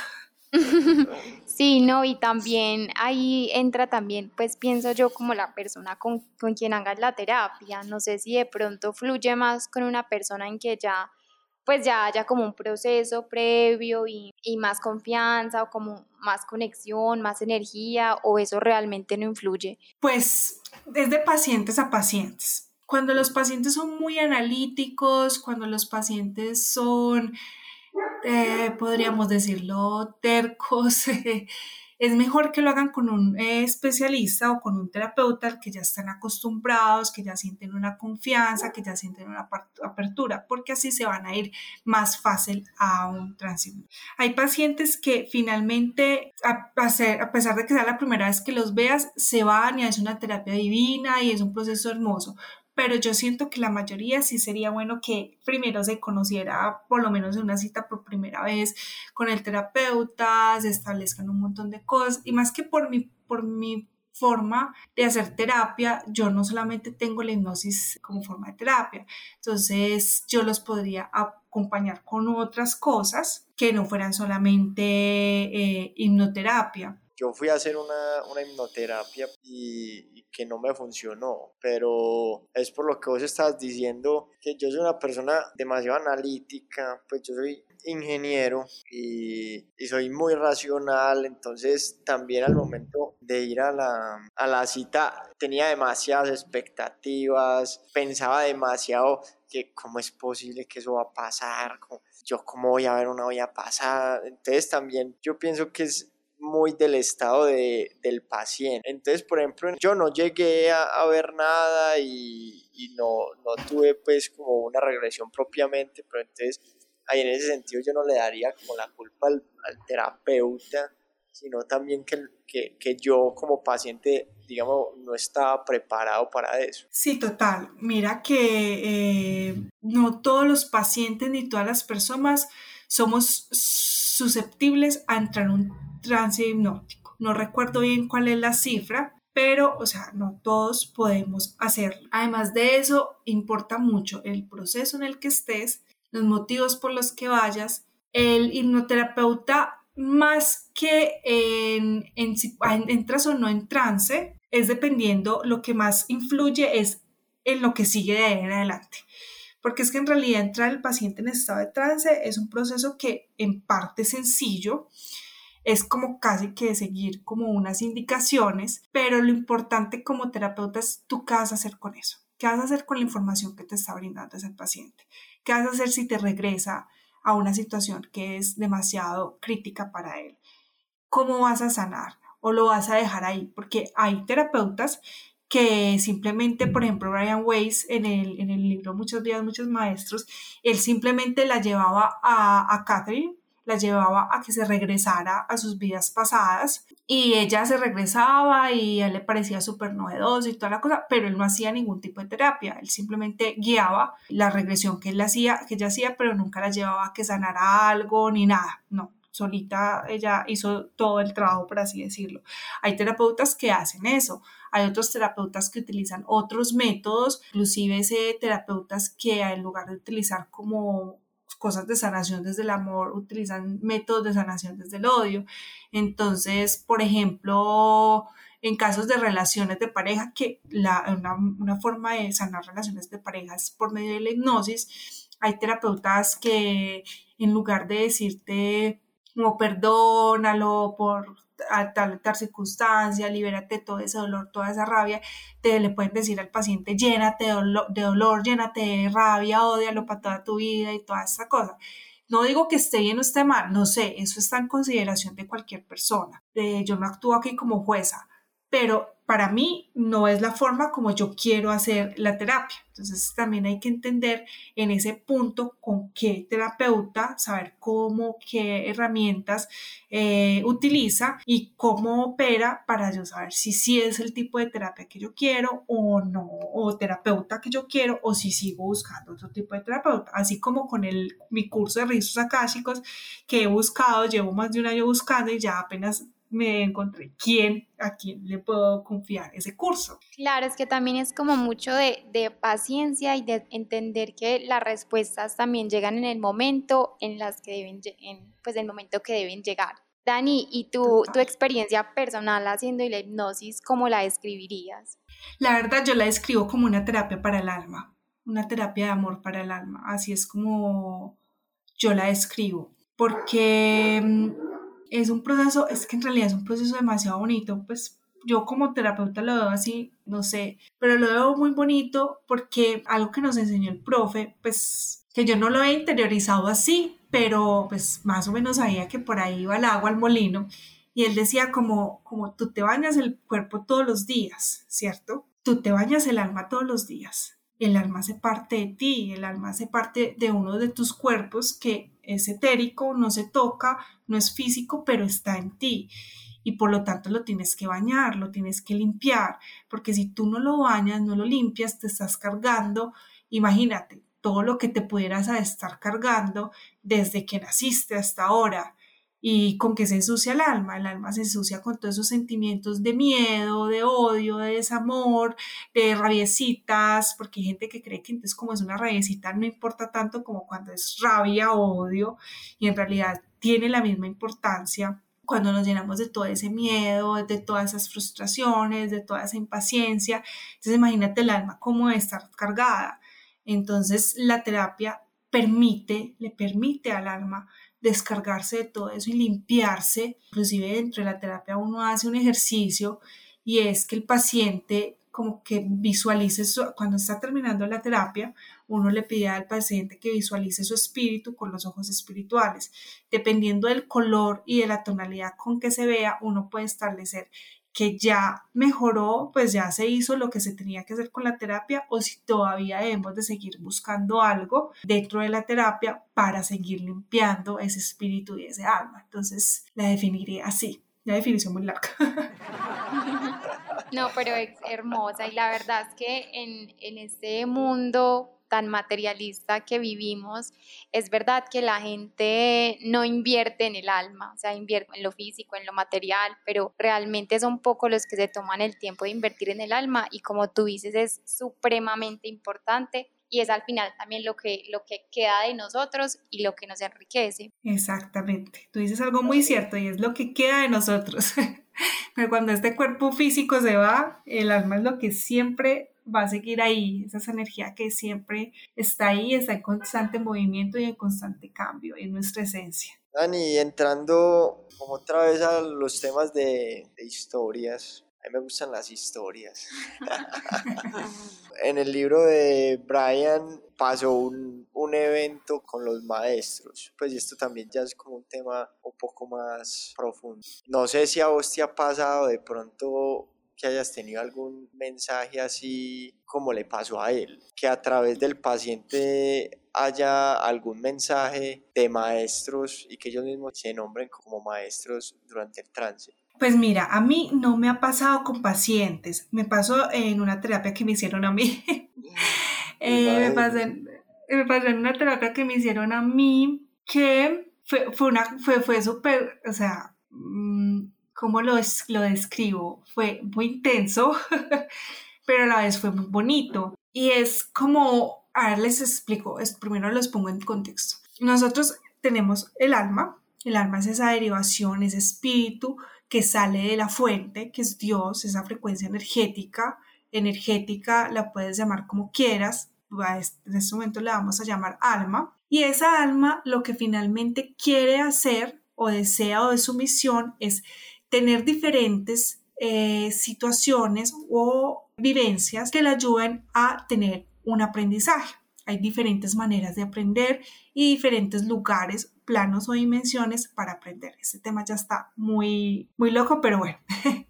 Sí, no, y también ahí entra también, pues pienso yo como la persona con, con quien hagas la terapia. No sé si de pronto fluye más con una persona en que ya pues ya haya como un proceso previo y, más confianza o como más conexión, más energía o eso realmente no influye? Pues es de pacientes a pacientes. Cuando los pacientes son muy analíticos, cuando los pacientes son, eh, podríamos decirlo, tercos, es mejor que lo hagan con un eh, especialista o con un terapeuta que ya están acostumbrados, que ya sienten una confianza, que ya sienten una apertura, porque así se van a ir más fácil a un tránsito. Hay pacientes que finalmente, a, a pesar de que sea la primera vez que los veas, se van y es una terapia divina y es un proceso hermoso, pero yo siento que la mayoría sí sería bueno que primero se conociera por lo menos en una cita por primera vez con el terapeuta, se establezcan un montón de cosas y más que por mi, por mi forma de hacer terapia, yo no solamente tengo la hipnosis como forma de terapia, entonces yo los podría acompañar con otras cosas que no fueran solamente eh, hipnoterapia. Yo fui a hacer una, una hipnoterapia y, que no me funcionó, pero es por lo que vos estás diciendo que yo soy una persona demasiado analítica, pues yo soy ingeniero y, y, soy muy racional, entonces también al momento de ir a la, a la cita tenía demasiadas expectativas, pensaba demasiado que cómo es posible que eso va a pasar, yo cómo voy a ver una olla pasada, entonces también yo pienso que es muy del estado de, del paciente. Entonces, por ejemplo, yo no llegué a, ver nada y, no, no tuve pues como una regresión propiamente, pero entonces ahí en ese sentido yo no le daría como la culpa al, terapeuta, sino también que, que, que, yo como paciente, digamos, no estaba preparado para eso. Sí, total. Mira que eh, no todos los pacientes ni todas las personas somos susceptibles a entrar en un trance hipnótico. No recuerdo bien cuál es la cifra, pero, o sea, no todos podemos hacerlo. Además de eso, importa mucho el proceso en el que estés, los motivos por los que vayas. El hipnoterapeuta, más que en, en si entras o no en trance, es dependiendo, lo que más influye es en lo que sigue de ahí en adelante. Porque es que en realidad entrar el paciente en estado de trance es un proceso que en parte sencillo, es como casi que seguir como unas indicaciones, pero lo importante como terapeuta es tú qué vas a hacer con eso, qué vas a hacer con la información que te está brindando ese paciente, qué vas a hacer si te regresa a una situación que es demasiado crítica para él, cómo vas a sanar o lo vas a dejar ahí, porque hay terapeutas que simplemente, por ejemplo, Brian Weiss en el, en el libro Muchos días, muchos maestros, él simplemente la llevaba a, a Catherine la llevaba a que se regresara a sus vidas pasadas y ella se regresaba y a él le parecía súper novedoso y toda la cosa, pero él no hacía ningún tipo de terapia, él simplemente guiaba la regresión que él hacía, que ella hacía, pero nunca la llevaba a que sanara algo ni nada, no, solita ella hizo todo el trabajo, por así decirlo. Hay terapeutas que hacen eso, hay otros terapeutas que utilizan otros métodos, inclusive ese terapeutas que en lugar de utilizar como cosas de sanación desde el amor, utilizan métodos de sanación desde el odio. Entonces, por ejemplo, en casos de relaciones de pareja, que la, una, forma de sanar relaciones de pareja es por medio de la hipnosis, hay terapeutas que en lugar de decirte como perdónalo por a tal, tal circunstancia, libérate todo ese dolor, toda esa rabia, te le pueden decir al paciente, llénate de dolor, llénate de rabia, odialo para toda tu vida y toda esa cosa. No digo que esté bien o esté mal, no sé, eso está en consideración de cualquier persona. Eh, yo no actúo aquí como jueza, pero para mí no es la forma como yo quiero hacer la terapia. Entonces también hay que entender en ese punto con qué terapeuta, saber cómo, qué herramientas eh, utiliza y cómo opera para yo saber si sí es el tipo de terapia que yo quiero o no, o terapeuta que yo quiero o si sigo buscando otro tipo de terapeuta. Así como con el, mi curso de registros akáshicos que he buscado, llevo más de un año buscando y ya apenas me encontré quién, a quién le puedo confiar ese curso. Claro, es que también es como mucho de, de, paciencia y de entender que las respuestas también llegan en el momento en las que deben, en, pues el momento que deben llegar. Dani, ¿y tu, tu experiencia personal haciendo la hipnosis, cómo la describirías? La verdad, yo la describo como una terapia para el alma, una terapia de amor para el alma. Así es como yo la describo, porque mm, es un proceso, es que en realidad es un proceso demasiado bonito, pues yo como terapeuta lo veo así, no sé, pero lo veo muy bonito porque algo que nos enseñó el profe, pues que yo no lo he interiorizado así, pero pues más o menos sabía que por ahí iba el agua al molino y él decía como, como tú te bañas el cuerpo todos los días, ¿cierto? Tú te bañas el alma todos los días. El alma hace parte de ti, el alma hace parte de uno de tus cuerpos que es etérico, no se toca, no es físico, pero está en ti. Y por lo tanto lo tienes que bañar, lo tienes que limpiar, porque si tú no lo bañas, no lo limpias, te estás cargando, imagínate, todo lo que te pudieras estar cargando desde que naciste hasta ahora y con que se ensucia el alma. El alma se ensucia con todos esos sentimientos de miedo, de odio, de desamor, de rabiecitas, porque hay gente que cree que entonces como es una rabiecita no importa tanto como cuando es rabia o odio y en realidad tiene la misma importancia cuando nos llenamos de todo ese miedo, de todas esas frustraciones, de toda esa impaciencia. Entonces imagínate el alma como estar cargada. Entonces la terapia permite, le permite al alma descargarse de todo eso y limpiarse. Inclusive dentro de la terapia uno hace un ejercicio y es que el paciente como que visualice su, cuando está terminando la terapia, uno le pide al paciente que visualice su espíritu con los ojos espirituales. Dependiendo del color y de la tonalidad con que se vea, uno puede establecer que ya mejoró, pues ya se hizo lo que se tenía que hacer con la terapia o si todavía debemos de seguir buscando algo dentro de la terapia para seguir limpiando ese espíritu y ese alma. Entonces la definiré así. La definición muy larga. No, pero es hermosa y la verdad es que en, en este mundo tan materialista que vivimos, es verdad que la gente no invierte en el alma, o sea, invierte en lo físico, en lo material, pero realmente son pocos los que se toman el tiempo de invertir en el alma y como tú dices es supremamente importante y es al final también lo que, lo que queda de nosotros y lo que nos enriquece. Exactamente, tú dices algo muy cierto y es lo que queda de nosotros. Pero cuando este cuerpo físico se va, el alma es lo que siempre va a seguir ahí, esa energía que siempre está ahí, está en constante movimiento y en constante cambio en nuestra esencia. Dani, entrando como otra vez a los temas de, de historias, a mí me gustan las historias. en el libro de Brian pasó un, un, evento con los maestros. Pues esto también ya es como un tema un poco más profundo. No sé si a vos te ha pasado de pronto que hayas tenido algún mensaje así como le pasó a él, que a través del paciente haya algún mensaje de maestros y que ellos mismos se nombren como maestros durante el trance. Pues mira, a mí no me ha pasado con pacientes, me pasó en una terapia que me hicieron a mí. eh, me, pasó en, me, pasó en, una terapia que me hicieron a mí que fue, fue, una, fue, fue súper, o sea, ¿cómo lo, lo describo? Fue muy intenso, pero a la vez fue muy bonito. Y es como, a ver, les explico, es, primero los pongo en contexto. Nosotros tenemos el alma, el alma es esa derivación, ese espíritu que sale de la fuente, que es Dios, esa frecuencia energética. Energética la puedes llamar como quieras, en este momento la vamos a llamar alma. Y esa alma lo que finalmente quiere hacer o desea o de su misión es tener diferentes eh, situaciones o vivencias que le ayuden a tener un aprendizaje. Hay diferentes maneras de aprender y diferentes lugares, planos o dimensiones para aprender. Este tema ya está muy, muy loco, pero bueno.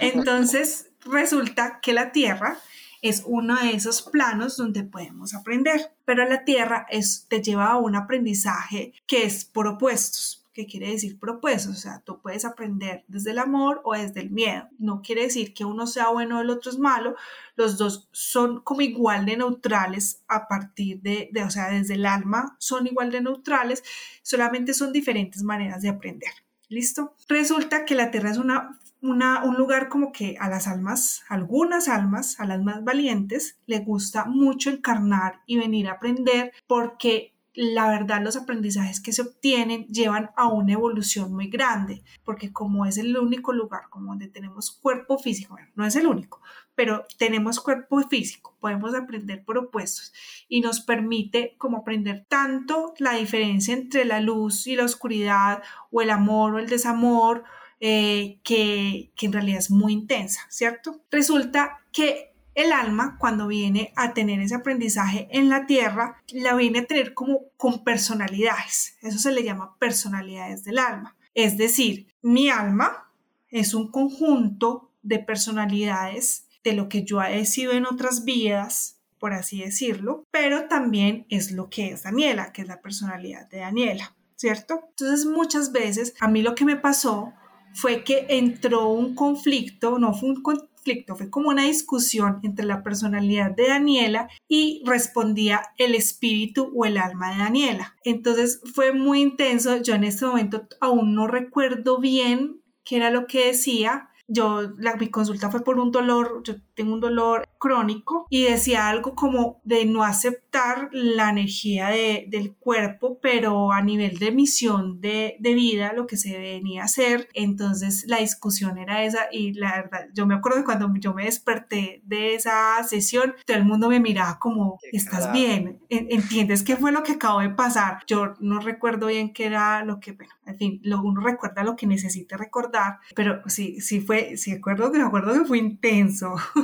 Entonces, resulta que la Tierra es uno de esos planos donde podemos aprender, pero la Tierra es, te lleva a un aprendizaje que es por opuestos. ¿Qué quiere decir propuestos? O sea, tú puedes aprender desde el amor o desde el miedo. No quiere decir que uno sea bueno y el otro es malo. Los dos son como igual de neutrales a partir de, de, o sea, desde el alma son igual de neutrales, solamente son diferentes maneras de aprender. ¿Listo? Resulta que la Tierra es una un lugar como que a las almas, algunas almas, a las más valientes, le gusta mucho encarnar y venir a aprender porque la verdad los aprendizajes que se obtienen llevan a una evolución muy grande, porque como es el único lugar como donde tenemos cuerpo físico, no es el único, pero tenemos cuerpo físico, podemos aprender por opuestos y nos permite como aprender tanto la diferencia entre la luz y la oscuridad o el amor o el desamor eh, que, que en realidad es muy intensa, ¿cierto? Resulta que el alma, cuando viene a tener ese aprendizaje en la tierra, la viene a tener como con personalidades. Eso se le llama personalidades del alma. Es decir, mi alma es un conjunto de personalidades de lo que yo he sido en otras vidas, por así decirlo, pero también es lo que es Daniela, que es la personalidad de Daniela, ¿cierto? Entonces muchas veces a mí lo que me pasó fue que entró un conflicto, no fue un fue como una discusión entre la personalidad de Daniela y respondía el espíritu o el alma de Daniela. Entonces fue muy intenso, yo en este momento aún no recuerdo bien qué era lo que decía, yo, la, mi consulta fue por un dolor, tengo un dolor crónico y decía algo como de no aceptar la energía de, del cuerpo, pero a nivel de misión de, de, vida, lo que se venía a hacer. Entonces la discusión era esa y la verdad, yo me acuerdo que cuando yo me desperté de esa sesión, todo el mundo me miraba como, ¿estás bien? ¿Entiendes qué fue lo que acabó de pasar? Yo no recuerdo bien qué era lo que, bueno, en fin, lo, uno recuerda lo que necesite recordar, pero sí, sí fue sí acuerdo me acuerdo que fue intenso.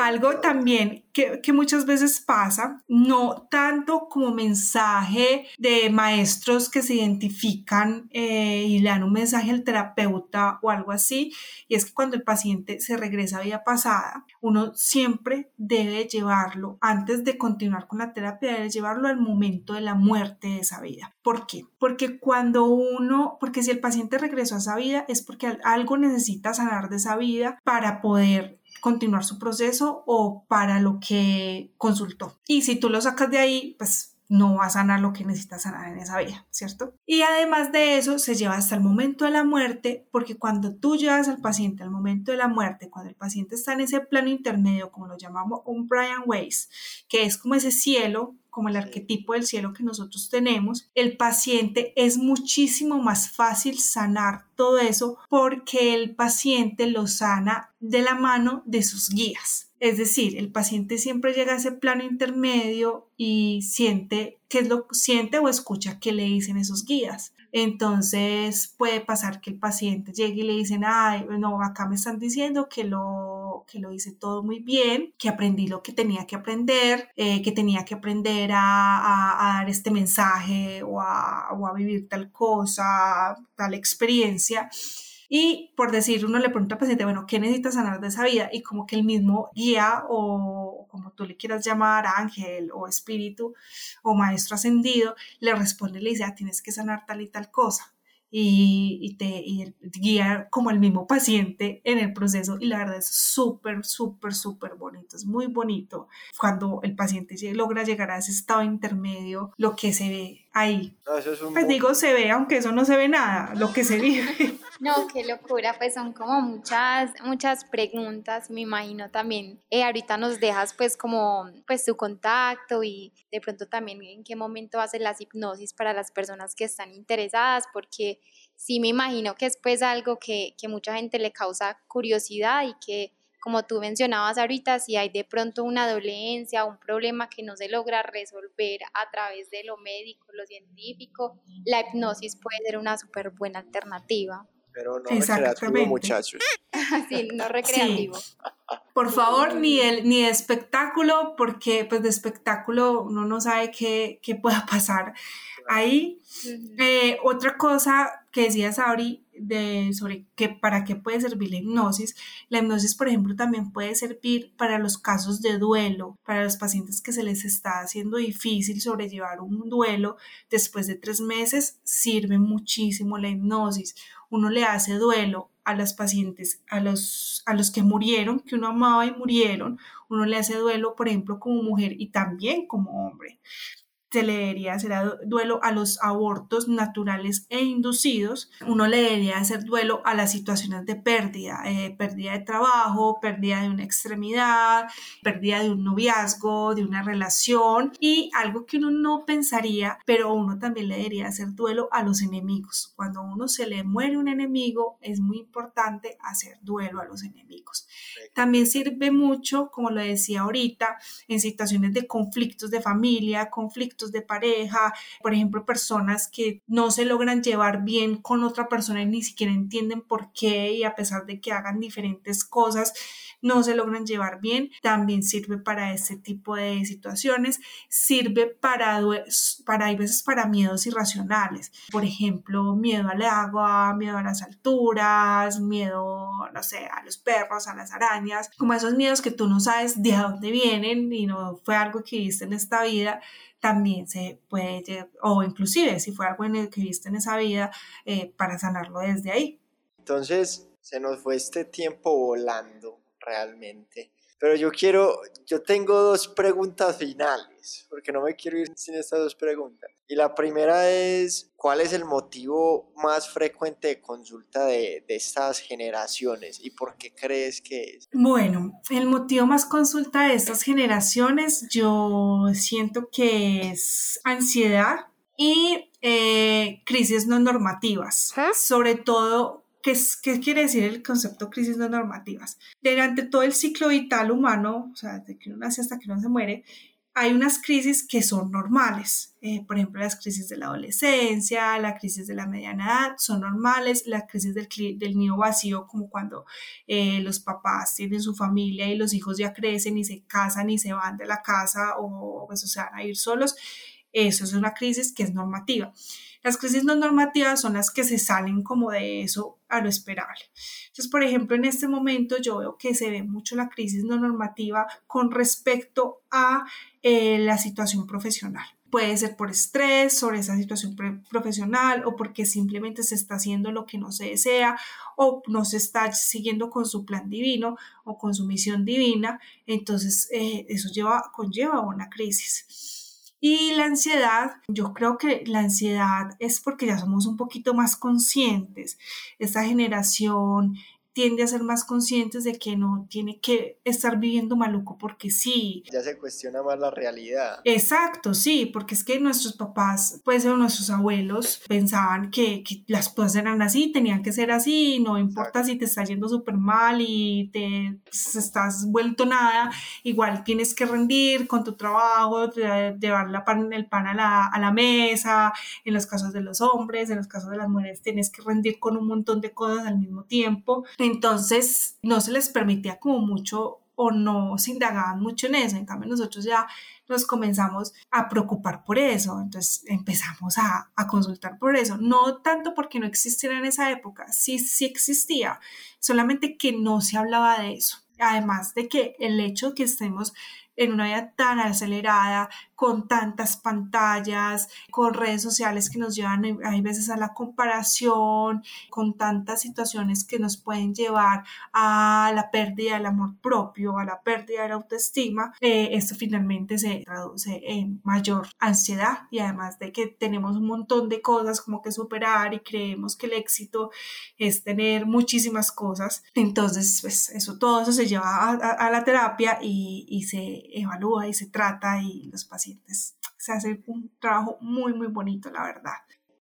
Algo también que, muchas veces pasa, no tanto como mensaje de maestros que se identifican eh, y le dan un mensaje al terapeuta o algo así, y es que cuando el paciente se regresa a vida pasada, uno siempre debe llevarlo, antes de continuar con la terapia, debe llevarlo al momento de la muerte de esa vida. ¿Por qué? Porque cuando uno, porque si el paciente regresó a esa vida es porque algo necesita sanar de esa vida para poder continuar su proceso o para lo que consultó. Y si tú lo sacas de ahí, pues no va a sanar lo que necesita sanar en esa vida, ¿cierto? Y además de eso, se lleva hasta el momento de la muerte, porque cuando tú llevas al paciente al momento de la muerte, cuando el paciente está en ese plano intermedio, como lo llamamos un Brian Weiss, que es como ese cielo como el arquetipo del cielo que nosotros tenemos, el paciente es muchísimo más fácil sanar todo eso porque el paciente lo sana de la mano de sus guías. Es decir, el paciente siempre llega a ese plano intermedio y siente qué es lo siente o escucha qué le dicen esos guías. Entonces puede pasar que el paciente llegue y le dicen, ay, no, acá me están diciendo que lo, que lo hice todo muy bien, que aprendí lo que tenía que aprender, eh, que tenía que aprender a, a, dar este mensaje o a vivir tal cosa, tal experiencia. Y por decir, uno le pregunta al paciente, bueno, ¿qué necesitas sanar de esa vida? Y como que el mismo guía o como tú le quieras llamar, ángel o espíritu o maestro ascendido, le responde y le dice, ah, tienes que sanar tal y tal cosa y, te guía como el mismo paciente en el proceso y la verdad es súper, súper, súper bonito, es muy bonito cuando el paciente logra llegar a ese estado intermedio, lo que se ve ahí. pues digo se ve, aunque eso no se ve nada, lo que se vive. No, qué locura, pues son como muchas, muchas preguntas, me imagino también. Eh, ahorita nos dejas pues como pues tu contacto y de pronto también en qué momento haces las hipnosis para las personas que están interesadas, porque sí me imagino que es pues algo que, que mucha gente le causa curiosidad y que como tú mencionabas ahorita, si hay de pronto una dolencia, un problema que no se logra resolver a través de lo médico, lo científico, la hipnosis puede ser una súper buena alternativa. Pero no recreativo, muchachos. sí, no recreativo. Por favor, ni, el, ni de espectáculo, porque pues de espectáculo uno no sabe qué, qué pueda pasar ahí. Eh, otra cosa que decía Sauri de, sobre que, para qué puede servir la hipnosis. La hipnosis, por ejemplo, también puede servir para los casos de duelo, para los pacientes que se les está haciendo difícil sobrellevar un duelo. Después de tres meses sirve muchísimo la hipnosis. Uno le hace duelo a los pacientes, a los, a los que murieron, que uno amaba y murieron. Uno le hace duelo, por ejemplo, como mujer y también como hombre se le debería hacer duelo a los abortos naturales e inducidos. Uno le debería hacer duelo a las situaciones de pérdida, eh, pérdida de trabajo, pérdida de una extremidad, pérdida de un noviazgo, de una relación y algo que uno no pensaría, pero uno también le debería hacer duelo a los enemigos. Cuando uno se le muere un enemigo, es muy importante hacer duelo a los enemigos. También sirve mucho, como lo decía ahorita, en situaciones de conflictos de familia, conflictos de pareja, por ejemplo, personas que no se logran llevar bien con otra persona y ni siquiera entienden por qué y a pesar de que hagan diferentes cosas, no se logran llevar bien, también sirve para ese tipo de situaciones, sirve para, para hay veces para miedos irracionales, por ejemplo, miedo al agua, miedo a las alturas, miedo, no sé, a los perros, a las arañas, como esos miedos que tú no sabes de dónde vienen y no fue algo que viste en esta vida, también se puede, o inclusive si fue algo en el que viste en esa vida, eh, para sanarlo desde ahí. Entonces, se nos fue este tiempo volando realmente. Pero yo quiero, yo tengo dos preguntas finales, porque no me quiero ir sin estas dos preguntas. Y la primera es, ¿cuál es el motivo más frecuente de consulta de, de estas generaciones y por qué crees que es? Bueno, el motivo más consulta de estas generaciones yo siento que es ansiedad y eh, crisis no normativas, sobre todo ¿Qué, ¿Qué, quiere decir el concepto crisis no normativas? Durante todo el ciclo vital humano, o sea, desde que uno nace hasta que uno se muere, hay unas crisis que son normales. Eh, por ejemplo, las crisis de la adolescencia, la crisis de la mediana edad son normales, la crisis del, del nido vacío, como cuando eh, los papás tienen su familia y los hijos ya crecen y se casan y se van de la casa o, pues, o se van a ir solos. Eso es una crisis que es normativa. Las crisis no normativas son las que se salen como de eso a lo esperable. Entonces, por ejemplo, en este momento yo veo que se ve mucho la crisis no normativa con respecto a eh, la situación profesional. Puede ser por estrés sobre esa situación profesional o porque simplemente se está haciendo lo que no se desea o no se está siguiendo con su plan divino o con su misión divina. Entonces, eh, eso lleva, conlleva una crisis. Y la ansiedad, yo creo que la ansiedad es porque ya somos un poquito más conscientes. Esta generación tiende a ser más conscientes de que no tiene que estar viviendo maluco porque sí. Ya se cuestiona más la realidad. Exacto, sí, porque es que nuestros papás, pues o nuestros abuelos, pensaban que, que, las cosas eran así, tenían que ser así, no importa si te está yendo súper mal y te pues, estás vuelto nada, igual tienes que rendir con tu trabajo, llevar la pan, el pan a la, a la mesa, en los casos de los hombres, en los casos de las mujeres tienes que rendir con un montón de cosas al mismo tiempo. Entonces no se les permitía como mucho o no se indagaban mucho en eso. En cambio, nosotros ya nos comenzamos a preocupar por eso. Entonces empezamos a, a, consultar por eso. No tanto porque no existiera en esa época, sí, sí existía, solamente que no se hablaba de eso. Además de que el hecho de que estemos en una vida tan acelerada, con tantas pantallas, con redes sociales que nos llevan hay veces a la comparación, con tantas situaciones que nos pueden llevar a la pérdida del amor propio, a la pérdida de la autoestima, eh, esto finalmente se traduce en mayor ansiedad y además de que tenemos un montón de cosas como que superar y creemos que el éxito es tener muchísimas cosas, entonces pues eso todo eso se lleva a, la terapia y, y se evalúa y se trata y los pacientes se hace un trabajo muy, muy bonito, la verdad.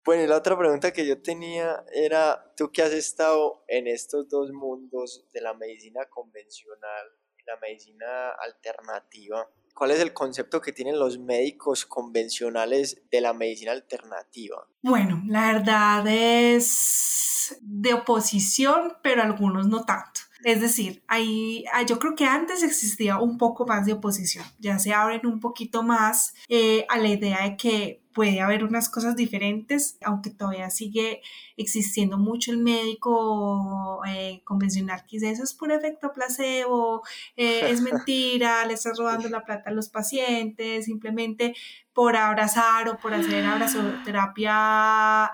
Bueno, y la otra pregunta que yo tenía era, tú que has estado en estos dos mundos de la medicina convencional y la medicina alternativa, ¿cuál es el concepto que tienen los médicos convencionales de la medicina alternativa? Bueno, la verdad es de oposición, pero algunos no tanto. Es decir, ahí, ah, yo creo que antes existía un poco más de oposición, ya se abren un poquito más eh, a la idea de que puede haber unas cosas diferentes, aunque todavía sigue existiendo mucho el médico eh, convencional que dice eso es por efecto placebo, eh, es mentira, le estás robando la plata a los pacientes, simplemente por abrazar o por hacer abrazoterapia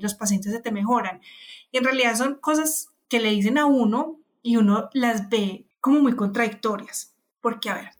los pacientes se te mejoran. Y en realidad son cosas que le dicen a uno y uno las ve como muy contradictorias. Porque, a ver,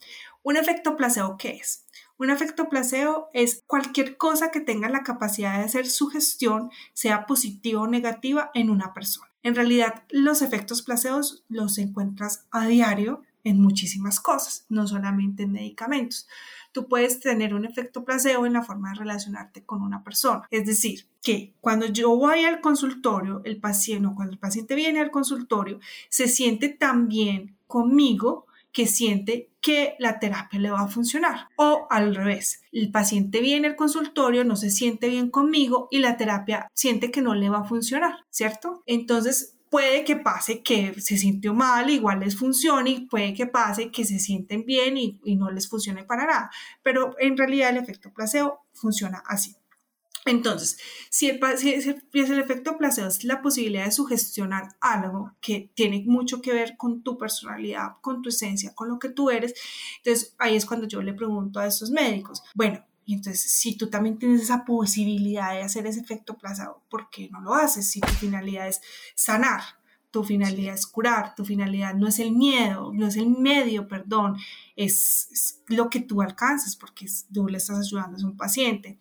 un efecto placebo, ¿qué es? Un efecto placebo es cualquier cosa que tenga la capacidad de hacer sugestión, sea positiva o negativa, en una persona. En realidad, los efectos placebos los encuentras a diario en muchísimas cosas, no solamente en medicamentos tú puedes tener un efecto placebo en la forma de relacionarte con una persona. Es decir, que cuando yo voy al consultorio, el paciente, o cuando el paciente viene al consultorio, se siente tan bien conmigo que siente que la terapia le va a funcionar. O al revés, el paciente viene al consultorio, no se siente bien conmigo y la terapia siente que no le va a funcionar, ¿cierto? Entonces, puede que pase que se sintió mal, igual les funcione, y puede que pase que se sienten bien y, no les funcione para nada. Pero en realidad el efecto placebo funciona así. Entonces, si el, si el, efecto placebo es la posibilidad de sugestionar algo que tiene mucho que ver con tu personalidad, con tu esencia, con lo que tú eres, entonces ahí es cuando yo le pregunto a estos médicos, bueno, y entonces, si tú también tienes esa posibilidad de hacer ese efecto placebo, ¿por qué no lo haces? Si tu finalidad es sanar, tu finalidad es curar, tu finalidad no es el miedo, no es el medio, perdón, es, lo que tú alcanzas porque tú le estás ayudando a un paciente.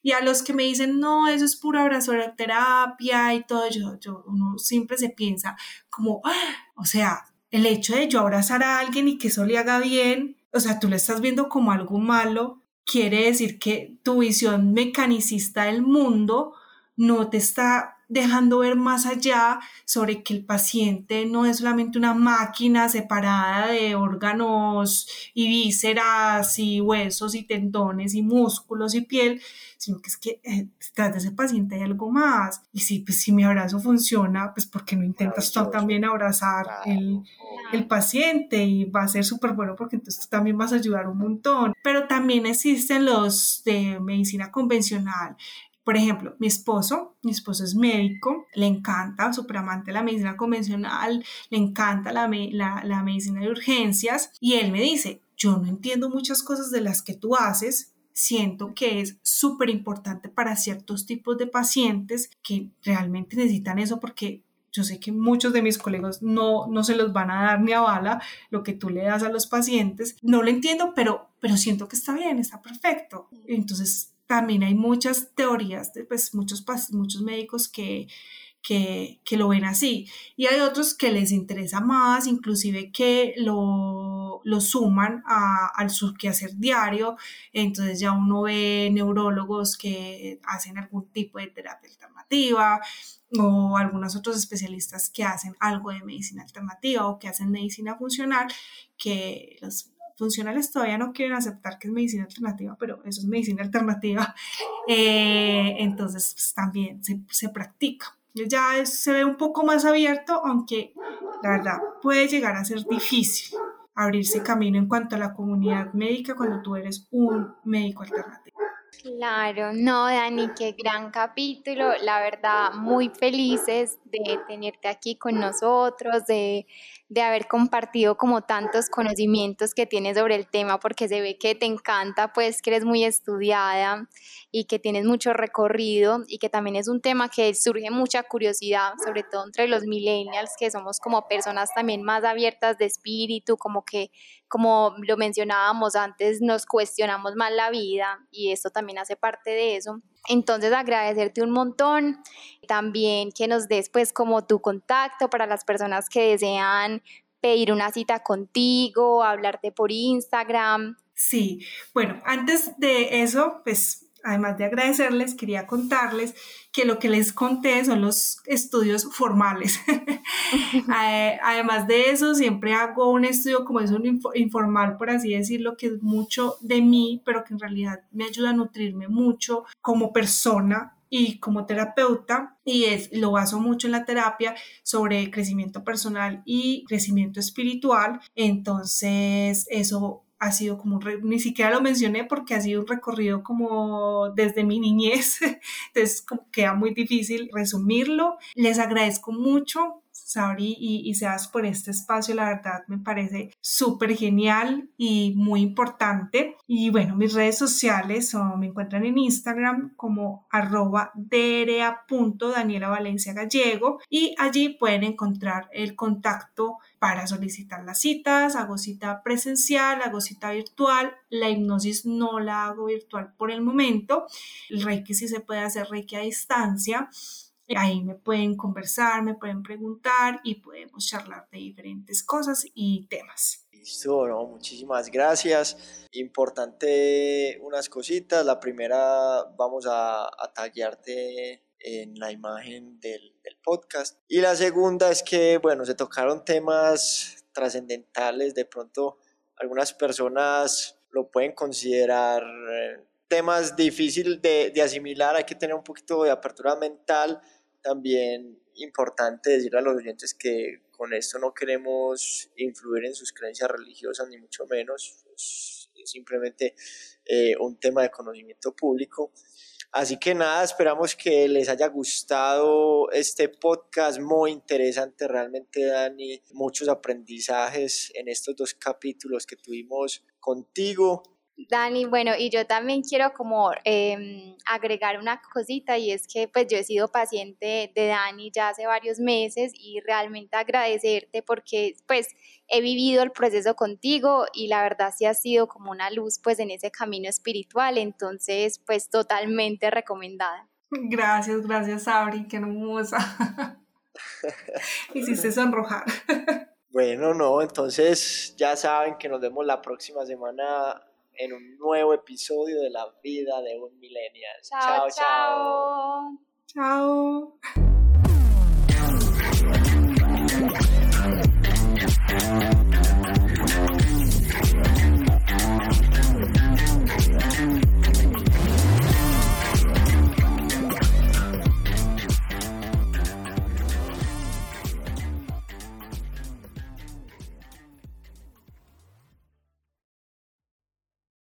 Y a los que me dicen, no, eso es pura terapia y todo, yo, yo, uno siempre se piensa como, ¡ah! o sea, el hecho de yo abrazar a alguien y que eso le haga bien, o sea, tú le estás viendo como algo malo, quiere decir que tu visión mecanicista del mundo no te está dejando ver más allá sobre que el paciente no es solamente una máquina separada de órganos y vísceras y huesos y tendones y músculos y piel, sino que es que eh, detrás de ese paciente hay algo más. Y si, pues, si mi abrazo funciona, pues porque no intentas tú también abrazar el, el paciente y va a ser súper bueno porque entonces tú también vas a ayudar un montón. Pero también existen los de medicina convencional, por ejemplo, mi esposo, mi esposo es médico, le encanta, súper amante la medicina convencional, le encanta la, la, medicina de urgencias y él me dice, yo no entiendo muchas cosas de las que tú haces, siento que es súper importante para ciertos tipos de pacientes que realmente necesitan eso porque yo sé que muchos de mis colegas no, no se los van a dar ni a bala lo que tú le das a los pacientes. No lo entiendo, pero, pero siento que está bien, está perfecto. Entonces, también hay muchas teorías, de, pues muchos, muchos médicos que, que, que, lo ven así. Y hay otros que les interesa más, inclusive que lo, lo suman a, al su quehacer diario. Entonces ya uno ve neurólogos que hacen algún tipo de terapia alternativa o algunos otros especialistas que hacen algo de medicina alternativa o que hacen medicina funcional, que los funcionales todavía no quieren aceptar que es medicina alternativa, pero eso es medicina alternativa. Eh, entonces, pues, también se, se practica. Ya se ve un poco más abierto, aunque la verdad puede llegar a ser difícil abrirse camino en cuanto a la comunidad médica cuando tú eres un médico alternativo. Claro, no, Dani, qué gran capítulo. La verdad, muy felices de tenerte aquí con nosotros, de, de, haber compartido como tantos conocimientos que tienes sobre el tema, porque se ve que te encanta, pues que eres muy estudiada y que tienes mucho recorrido y que también es un tema que surge mucha curiosidad, sobre todo entre los millennials, que somos como personas también más abiertas de espíritu, como que, como lo mencionábamos antes, nos cuestionamos más la vida y esto también hace parte de eso. Entonces agradecerte un montón, también que nos des pues como tu contacto para las personas que desean pedir una cita contigo, hablarte por Instagram. Sí, bueno, antes de eso, pues además de agradecerles, quería contarles que lo que les conté son los estudios formales. Además de eso, siempre hago un estudio como es un informal, por así decirlo, que es mucho de mí, pero que en realidad me ayuda a nutrirme mucho como persona y como terapeuta y es lo baso mucho en la terapia sobre crecimiento personal y crecimiento espiritual entonces eso ha sido como, ni siquiera lo mencioné porque ha sido un recorrido como desde mi niñez, entonces como queda muy difícil resumirlo. Les agradezco mucho Sabri y, y Sebas por este espacio, la verdad me parece súper genial y muy importante. Y bueno, mis redes sociales me encuentran en Instagram como arroba Valencia Gallego y allí pueden encontrar el contacto para solicitar las citas, hago cita presencial, hago cita virtual, la hipnosis no la hago virtual por el momento, el reiki sí se puede hacer reiki a distancia Ahí me pueden conversar, me pueden preguntar y podemos charlar de diferentes cosas y temas. Listo, no, muchísimas gracias. Importante unas cositas. La primera, vamos a, a en la imagen del, del, podcast. Y la segunda es que, bueno, se tocaron temas trascendentales. De pronto, algunas personas lo pueden considerar eh, temas difíciles de, de asimilar. Hay que tener un poquito de apertura mental también importante decir a los oyentes que con esto no queremos influir en sus creencias religiosas, ni mucho menos, es simplemente eh, un tema de conocimiento público. Así que nada, esperamos que les haya gustado este podcast muy interesante, realmente Dani, muchos aprendizajes en estos dos capítulos que tuvimos contigo. Dani, bueno, y yo también quiero como em, agregar una cosita y es que pues yo he sido paciente de Dani ya hace varios meses y realmente agradecerte porque pues he vivido el proceso contigo y la verdad sí ha sido como una luz pues en ese camino espiritual, entonces pues totalmente recomendada. Gracias, gracias Abri, qué hermosa. Hiciste sonrojar. Bueno, no, entonces ya saben que nos vemos la próxima semana en un nuevo episodio de la vida de un millennial. chao. Chao. Chao.